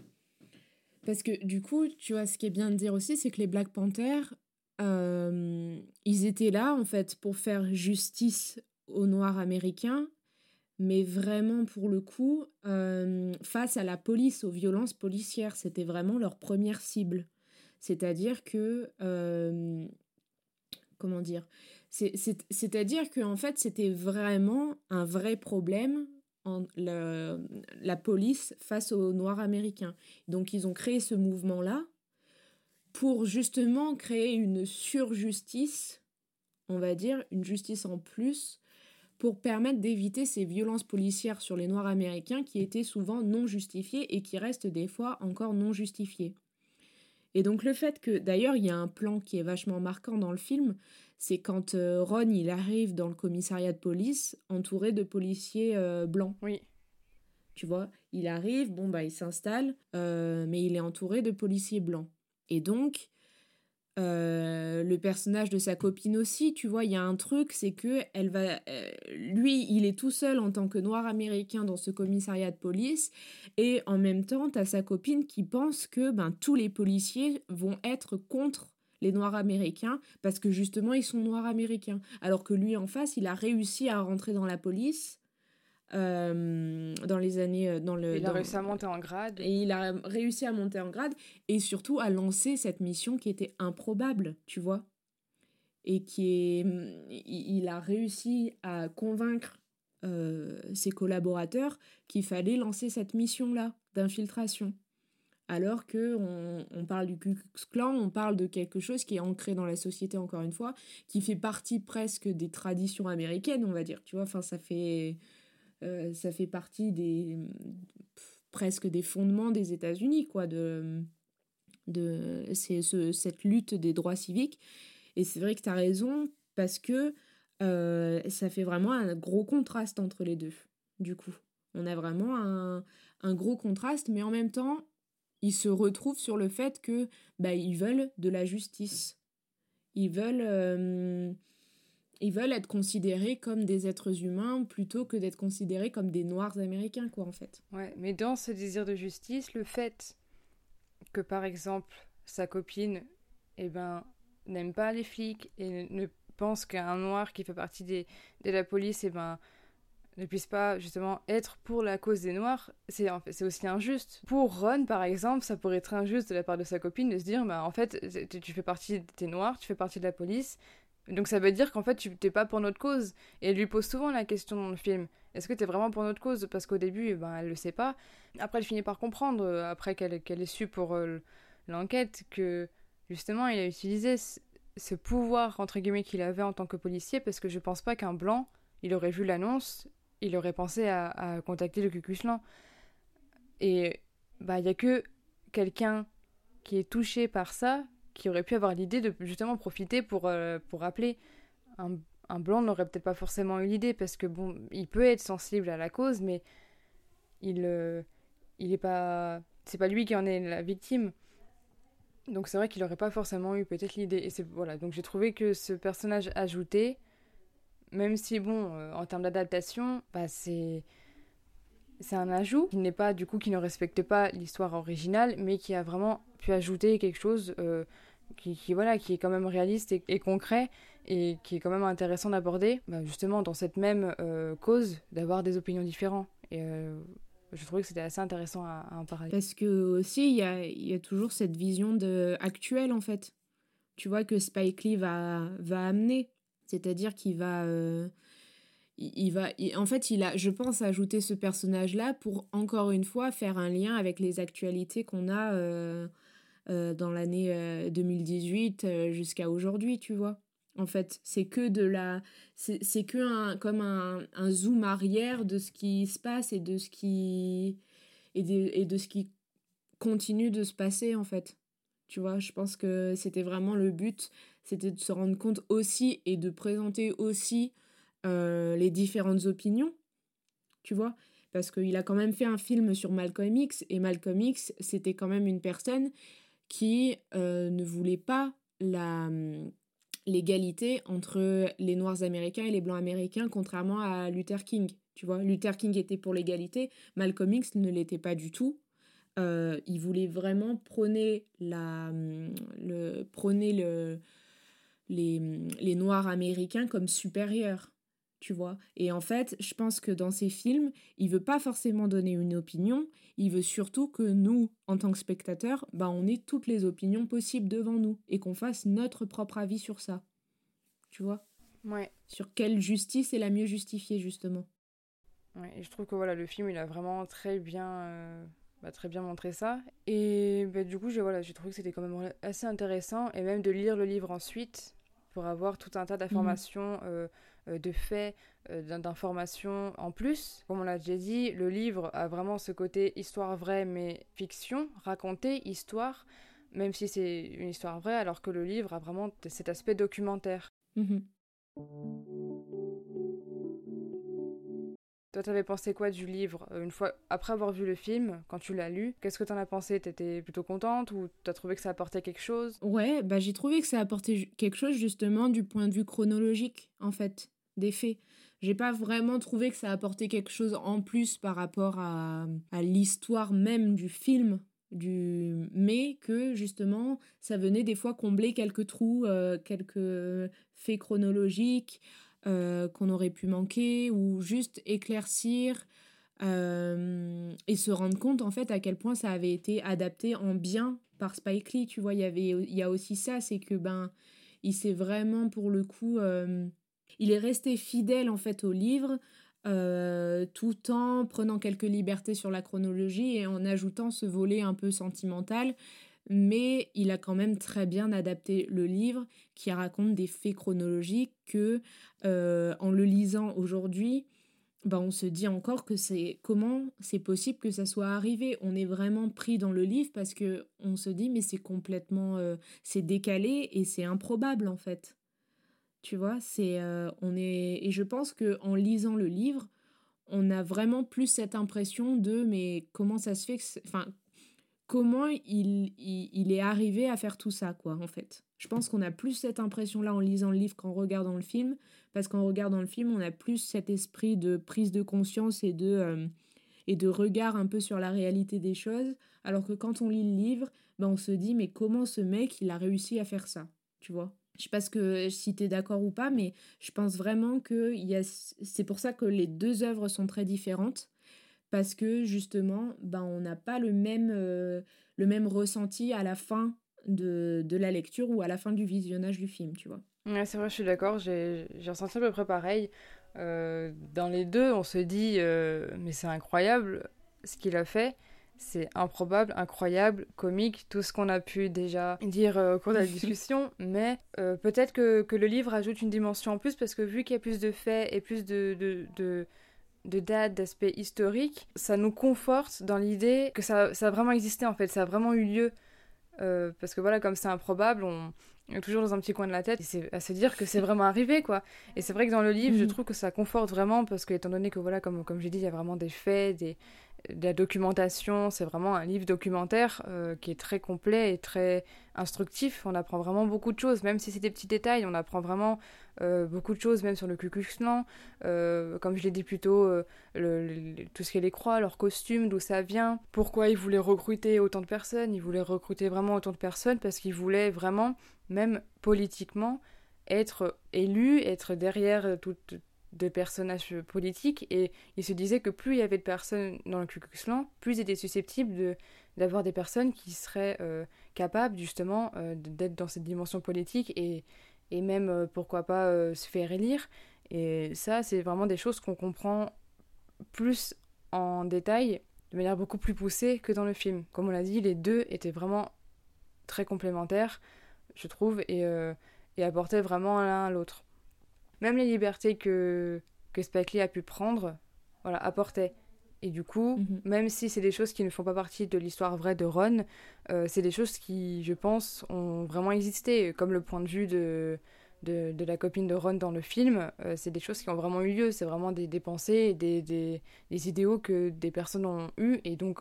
parce que du coup, tu vois, ce qui est bien de dire aussi, c'est que les Black Panthers, euh, ils étaient là en fait pour faire justice aux Noirs américains mais vraiment pour le coup, euh, face à la police, aux violences policières, c'était vraiment leur première cible. C'est-à-dire que... Euh, comment dire C'est-à-dire que en fait, c'était vraiment un vrai problème en la, la, police face aux Noirs américains. Donc ils ont créé ce mouvement-là pour justement créer une surjustice, on va dire, une justice en plus pour permettre d'éviter ces violences policières sur les Noirs américains qui étaient souvent non justifiées et qui restent des fois encore non justifiées. Et donc le fait que, d'ailleurs, il y a un plan qui est vachement marquant dans le film, c'est quand euh, Ron, il arrive dans le commissariat de police entouré de policiers euh, blancs. Oui. Tu vois, il arrive, bon, bah, il s'installe, euh, mais il est entouré de policiers blancs. Et donc, euh, le personnage de sa copine aussi, tu vois, il y a un truc, c'est que elle va, euh, lui, il est tout seul en tant que noir américain dans ce commissariat de police, et en même temps, tu as sa copine qui pense que ben, tous les policiers vont être contre les noirs américains parce que justement ils sont noirs américains, alors que lui en face, il a réussi à rentrer dans la police euh, dans les années euh, dans le il a réussi à monter en grade et il a réussi à monter en grade et surtout à lancer cette mission qui était improbable tu vois et qui est, il a réussi à convaincre ses collaborateurs qu'il fallait lancer cette mission-là d'infiltration. Alors que on, parle du Ku Klux Klan, on parle de quelque chose qui est ancré dans la société encore une fois, qui fait partie presque des traditions américaines, on va dire. Tu vois, enfin ça fait ça fait partie des presque des fondements des États-Unis, quoi, de de c'est cette lutte des droits civiques. Et c'est vrai que tu as raison, parce que euh, ça fait vraiment un gros contraste entre les deux, du coup. On a vraiment un, un gros contraste, mais en même temps, ils se retrouvent sur le fait que bah, ils veulent de la justice. Ils veulent, euh, ils veulent être considérés comme des êtres humains plutôt que d'être considérés comme des noirs américains, quoi, en fait. Ouais, mais dans ce désir de justice, le fait que, par exemple, sa copine, eh ben, n'aime pas les flics et ne pense qu'un noir qui fait partie des, de la police, eh ben, ne puisse pas justement être pour la cause des noirs, c'est en fait, aussi injuste. Pour Ron, par exemple, ça pourrait être injuste de la part de sa copine de se dire, bah en fait, tu fais partie des noirs, tu fais partie de la police, donc ça veut dire qu'en fait, tu t'es pas pour notre cause. Et elle lui pose souvent la question dans le film, est-ce que tu es vraiment pour notre cause? Parce qu'au début, ben, elle le sait pas. Après, elle finit par comprendre, euh, après qu'elle qu'elle ait su pour euh, l'enquête, que justement, il a utilisé ce pouvoir, entre guillemets, qu'il avait en tant que policier, parce que je pense pas qu'un blanc, il aurait vu l'annonce, il aurait pensé à, contacter le Cucuslan. Et bah, il y a que quelqu'un qui est touché par ça qui aurait pu avoir l'idée de justement profiter pour, euh, pour appeler. Un, un blanc n'aurait peut-être pas forcément eu l'idée, parce que bon, il peut être sensible à la cause, mais il, euh, il est pas. C'est pas lui qui en est la victime. Donc c'est vrai qu'il n'aurait pas forcément eu peut-être l'idée. Et c'est voilà, donc j'ai trouvé que ce personnage ajouté, même si bon, euh, en termes d'adaptation, bah c'est c'est un ajout qui n'est pas du coup qui ne respecte pas l'histoire originale, mais qui a vraiment pu ajouter quelque chose euh, qui, voilà qui est quand même réaliste et, concret et qui est quand même intéressant d'aborder, bah, justement dans cette même euh, cause d'avoir des opinions différentes. Et je trouvais que c'était assez intéressant à, en parler. Parce que aussi, il y a, toujours cette vision de, actuelle, en fait. Tu vois, que Spike Lee va, va amener. C'est-à-dire qu'il va... Euh, il, va en fait, il a, je pense, ajouter ce personnage-là pour, encore une fois, faire un lien avec les actualités qu'on a euh, euh, dans l'année 2018 jusqu'à aujourd'hui, tu vois en fait. C'est que de la. C'est que un, comme un, un, zoom arrière de ce qui se passe et de ce qui. Et de, et de ce qui continue de se passer, en fait. Tu vois, je pense que c'était vraiment le but, c'était de se rendre compte aussi et de présenter aussi euh, les différentes opinions, tu vois, parce qu'il a quand même fait un film sur Malcolm X, et Malcolm X, c'était quand même une personne qui euh, ne voulait pas la, l'égalité entre les Noirs américains et les Blancs américains, contrairement à Luther King. Tu vois, Luther King était pour l'égalité, Malcolm X ne l'était pas du tout. Euh, il voulait vraiment prôner, la, le, prôner le, les, les Noirs américains comme supérieurs tu vois. Et en fait, je pense que dans ces films, il veut pas forcément donner une opinion, il veut surtout que nous, en tant que spectateurs, bah, on ait toutes les opinions possibles devant nous et qu'on fasse notre propre avis sur ça. Tu vois? Ouais. Sur quelle justice est la mieux justifiée, justement. Ouais, et je trouve que voilà, le film, il a vraiment très bien, euh, bah, très bien montré ça. Et bah, du coup, j'ai voilà, trouvé que c'était quand même assez intéressant, et même de lire le livre ensuite, pour avoir tout un tas d'informations. Mmh. Euh, euh, de faits, euh, d'informations en plus. Comme on l'a déjà dit, le livre a vraiment ce côté histoire vraie mais fiction, raconter histoire, même si c'est une histoire vraie, alors que le livre a vraiment cet aspect documentaire. Mmh Toi, t'avais pensé quoi du livre euh, une fois après avoir vu le film, quand tu l'as lu Qu'est-ce que t'en as pensé? T'étais plutôt contente ou t'as trouvé que ça apportait quelque chose? Ouais, bah j'ai trouvé que ça apportait quelque chose justement du point de vue chronologique, en fait des faits. J'ai pas vraiment trouvé que ça apportait quelque chose en plus par rapport à, l'histoire même du film, du mais que justement ça venait des fois combler quelques trous, euh, quelques faits chronologiques qu'on aurait pu manquer ou juste éclaircir euh, et se rendre compte en fait à quel point ça avait été adapté en bien par Spike Lee. Tu vois, il y avait il y a aussi ça, c'est que ben il s'est vraiment pour le coup, il est resté fidèle en fait au livre. tout en prenant quelques libertés sur la chronologie et en ajoutant ce volet un peu sentimental mais il a quand même très bien adapté le livre qui raconte des faits chronologiques que en le lisant aujourd'hui bah, on se dit encore que c'est comment c'est possible que ça soit arrivé. On est vraiment pris dans le livre parce que on se dit mais c'est complètement euh, c'est décalé et c'est improbable en fait. Tu vois, c'est euh, on est et je pense que en lisant le livre, on a vraiment plus cette impression de mais comment ça se fait que enfin comment il, il, est arrivé à faire tout ça, quoi, en fait. Je pense qu'on a plus cette impression-là en lisant le livre qu'en regardant le film, parce qu'en regardant le film, on a plus cet esprit de prise de conscience et de, euh, et de regard un peu sur la réalité des choses, alors que quand on lit le livre, ben on se dit, mais comment ce mec, il a réussi à faire ça, tu vois? Je sais pas que, si tu es d'accord ou pas, mais je pense vraiment que c'est pour ça que les deux œuvres sont très différentes parce que justement, ben, on n'a pas le même, euh, le même ressenti à la fin de, de, la lecture ou à la fin du visionnage du film, tu vois. Ouais, c'est vrai, je suis d'accord, j'ai ressenti à peu près pareil. Euh, dans les deux, on se dit, euh, mais c'est incroyable ce qu'il a fait. C'est improbable, incroyable, comique, tout ce qu'on a pu déjà dire au cours de la discussion. mais peut-être que, que, le livre ajoute une dimension en plus parce que vu qu'il y a plus de faits et plus de, de, de de date, d'aspect historique, ça nous conforte dans l'idée que ça, ça, a vraiment existé en fait, ça a vraiment eu lieu. Euh, parce que voilà, comme c'est improbable, on est toujours dans un petit coin de la tête, et c'est à se dire que c'est vraiment arrivé quoi. Et c'est vrai que dans le livre, je mhm. trouve que ça conforte vraiment parce que étant donné que voilà, comme, comme j'ai dit, il y a vraiment des faits, des, de la documentation, c'est vraiment un livre documentaire euh, qui est très complet et très instructif. On apprend vraiment beaucoup de choses, même si c'est des petits détails, on apprend vraiment euh, beaucoup de choses, même sur le Ku euh, comme je l'ai dit plus tôt, tout ce qui est les croix, leurs costumes, d'où ça vient, pourquoi ils voulaient recruter autant de personnes. Ils voulaient recruter vraiment autant de personnes parce qu'ils voulaient vraiment, même politiquement, être élus, être derrière toute des personnages politiques et il se disait que plus il y avait de personnes dans le Ku plus ils étaient susceptibles de, d'avoir des personnes qui seraient euh, capables justement euh, d'être dans cette dimension politique et, et même euh, pourquoi pas se faire élire. Et ça, c'est vraiment des choses qu'on comprend plus en détail, de manière beaucoup plus poussée que dans le film. Comme on l'a dit, les deux étaient vraiment très complémentaires, je trouve, et, et apportaient vraiment l'un à l'autre même les libertés que, que Spike Lee a pu prendre, voilà, apportaient. Et du coup, mhm. même si c'est des choses qui ne font pas partie de l'histoire vraie de Ron, euh, c'est des choses qui, je pense, ont vraiment existé, comme le point de vue de, de, de la copine de Ron dans le film. Euh, c'est des choses qui ont vraiment eu lieu, c'est vraiment des, des pensées, des, des, des, idéaux que des personnes ont eu, et donc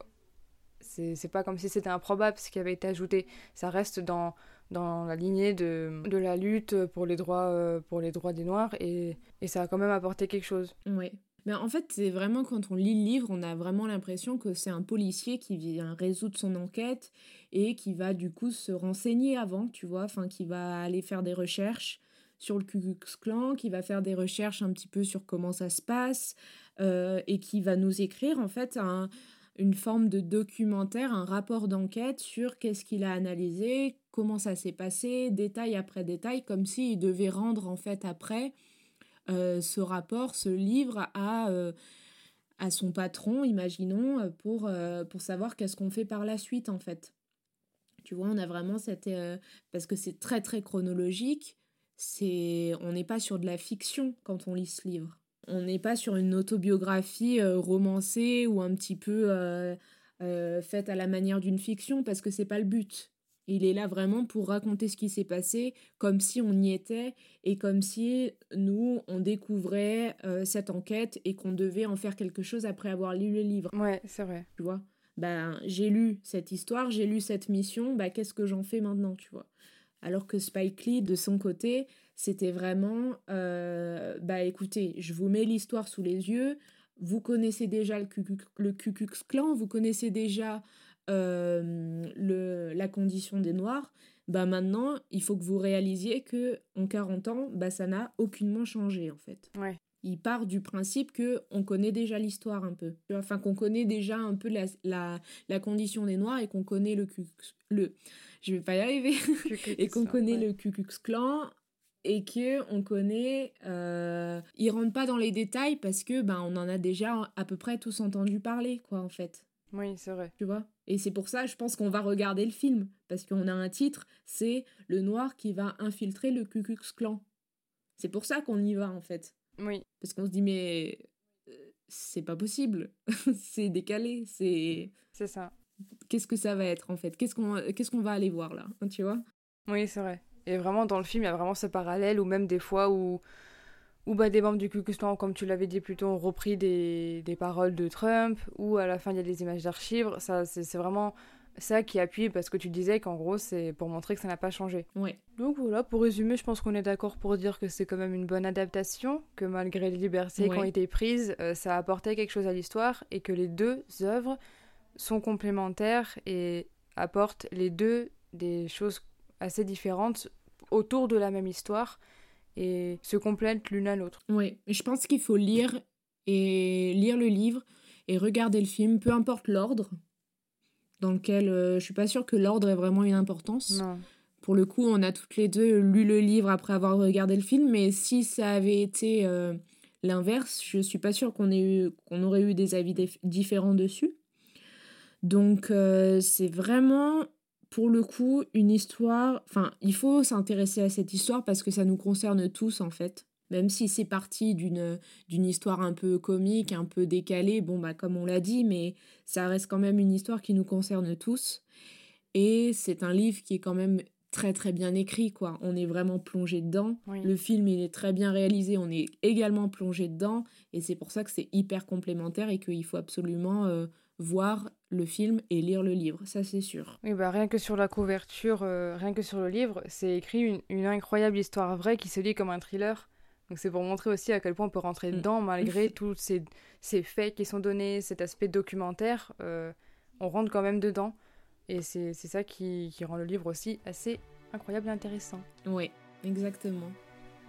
c'est pas comme si c'était improbable ce qui avait été ajouté. Ça reste dans, dans la lignée de, de la lutte pour les droits, euh, pour les droits des Noirs et, et ça a quand même apporté quelque chose. Oui. Mais en fait, c'est vraiment quand on lit le livre, on a vraiment l'impression que c'est un policier qui vient résoudre son enquête et qui va du coup se renseigner avant, tu vois, enfin qui va aller faire des recherches sur le Ku Klux Klan, qui va faire des recherches un petit peu sur comment ça se passe euh, et qui va nous écrire en fait un, une forme de documentaire, un rapport d'enquête sur qu'est-ce qu'il a analysé, comment ça s'est passé, détail après détail, comme s'il devait rendre en fait après euh, ce rapport, ce livre à, euh, à son patron, imaginons, pour, euh, pour savoir qu'est-ce qu'on fait par la suite en fait. Tu vois, on a vraiment cette... parce que c'est très très chronologique, c'est on n'est pas sur de la fiction quand on lit ce livre on n'est pas sur une autobiographie romancée ou un petit peu faite à la manière d'une fiction parce que c'est pas le but. Il est là vraiment pour raconter ce qui s'est passé comme si on y était et comme si nous, on découvrait cette enquête et qu'on devait en faire quelque chose après avoir lu le livre. Ouais, c'est vrai. Tu vois? Ben, j'ai lu cette histoire, j'ai lu cette mission, bah, qu'est-ce que j'en fais maintenant, tu vois? Alors que Spike Lee, de son côté, c'était vraiment, euh, bah écoutez, je vous mets l'histoire sous les yeux, vous connaissez déjà le, Ku Clan, vous connaissez déjà euh, le, la condition des Noirs, bah maintenant, il faut que vous réalisiez que en 40 ans, bah ça n'a aucunement changé en fait. Ouais. Il part du principe que on connaît déjà l'histoire un peu. Enfin, qu'on connaît déjà un peu la, la, la condition des Noirs et qu'on connaît le, le... Je vais pas y arriver. et qu'on connaît le Ku Klux Klan et que on connaît euh, ils rentrent pas dans les détails parce que ben on en a déjà à peu près tous entendu parler quoi en fait oui c'est vrai tu vois? Et c'est pour ça je pense qu'on va regarder le film parce qu'on a un titre c'est le noir qui va infiltrer le Ku Klux Klan c'est pour ça qu'on y va en fait oui. Parce qu'on se dit, mais euh, c'est pas possible. c'est décalé. C'est. C'est ça. Qu'est-ce que ça va être en fait? Qu'est-ce qu'on qu'est-ce qu'on va aller voir là Tu vois? Oui, c'est vrai. Et vraiment, dans le film, il y a vraiment ce parallèle, ou même des fois où, où bah, des membres du Ku Klux Klan, comme tu l'avais dit plus tôt, ont repris des, des paroles de Trump, ou à la fin, il y a des images d'archives. Ça, c'est vraiment ça qui appuie parce que tu disais qu'en gros c'est pour montrer que ça n'a pas changé. Ouais. Donc voilà, pour résumer, je pense qu'on est d'accord pour dire que c'est quand même une bonne adaptation, que malgré les libertés qui ont été prises, euh, ça a apporté quelque chose à l'histoire et que les deux œuvres sont complémentaires et apportent les deux des choses assez différentes autour de la même histoire et se complètent l'une à l'autre. Oui, je pense qu'il faut lire et lire le livre et regarder le film, peu importe l'ordre, dans lequel euh, je suis pas sûre que l'ordre ait vraiment une importance. Pour le coup, on a toutes les deux lu le livre après avoir regardé le film, mais si ça avait été euh, l'inverse, je suis pas sûre qu'on qu'on aurait eu des avis différents dessus. Donc euh, c'est vraiment pour le coup une histoire. Enfin, il faut s'intéresser à cette histoire parce que ça nous concerne tous en fait même si c'est parti d'une d'une histoire un peu comique, un peu décalée, bon bah comme on l'a dit, mais ça reste quand même une histoire qui nous concerne tous. Et c'est un livre qui est quand même très très bien écrit quoi. On est vraiment plongé dedans. Le film il est très bien réalisé, on est également plongé dedans et c'est pour ça que c'est hyper complémentaire et qu'il faut absolument euh, voir le film et lire le livre, ça c'est sûr. Oui, bah rien que sur la couverture, euh, rien que sur le livre, c'est écrit une, une, incroyable histoire vraie qui se lit comme un thriller. Donc c'est pour montrer aussi à quel point on peut rentrer mm. dedans malgré tous ces, ces, faits qui sont donnés, cet aspect documentaire, euh, on rentre quand même dedans. Et c'est ça qui, qui, rend le livre aussi assez incroyable et intéressant. Oui, exactement.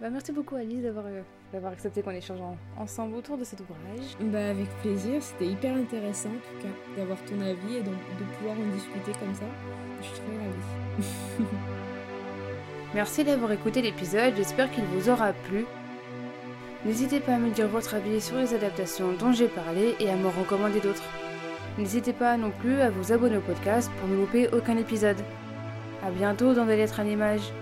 Bah, merci beaucoup Alice d'avoir euh, d'avoir accepté qu'on échange ensemble autour de cet ouvrage. Bah, avec plaisir, c'était hyper intéressant en tout cas d'avoir ton avis et de, de pouvoir en discuter comme ça. Je suis très ravie. Merci d'avoir écouté l'épisode, j'espère qu'il vous aura plu. N'hésitez pas à me dire votre avis sur les adaptations dont j'ai parlé et à me recommander d'autres. N'hésitez pas non plus à vous abonner au podcast pour ne louper aucun épisode. A bientôt dans des lettres à l'image.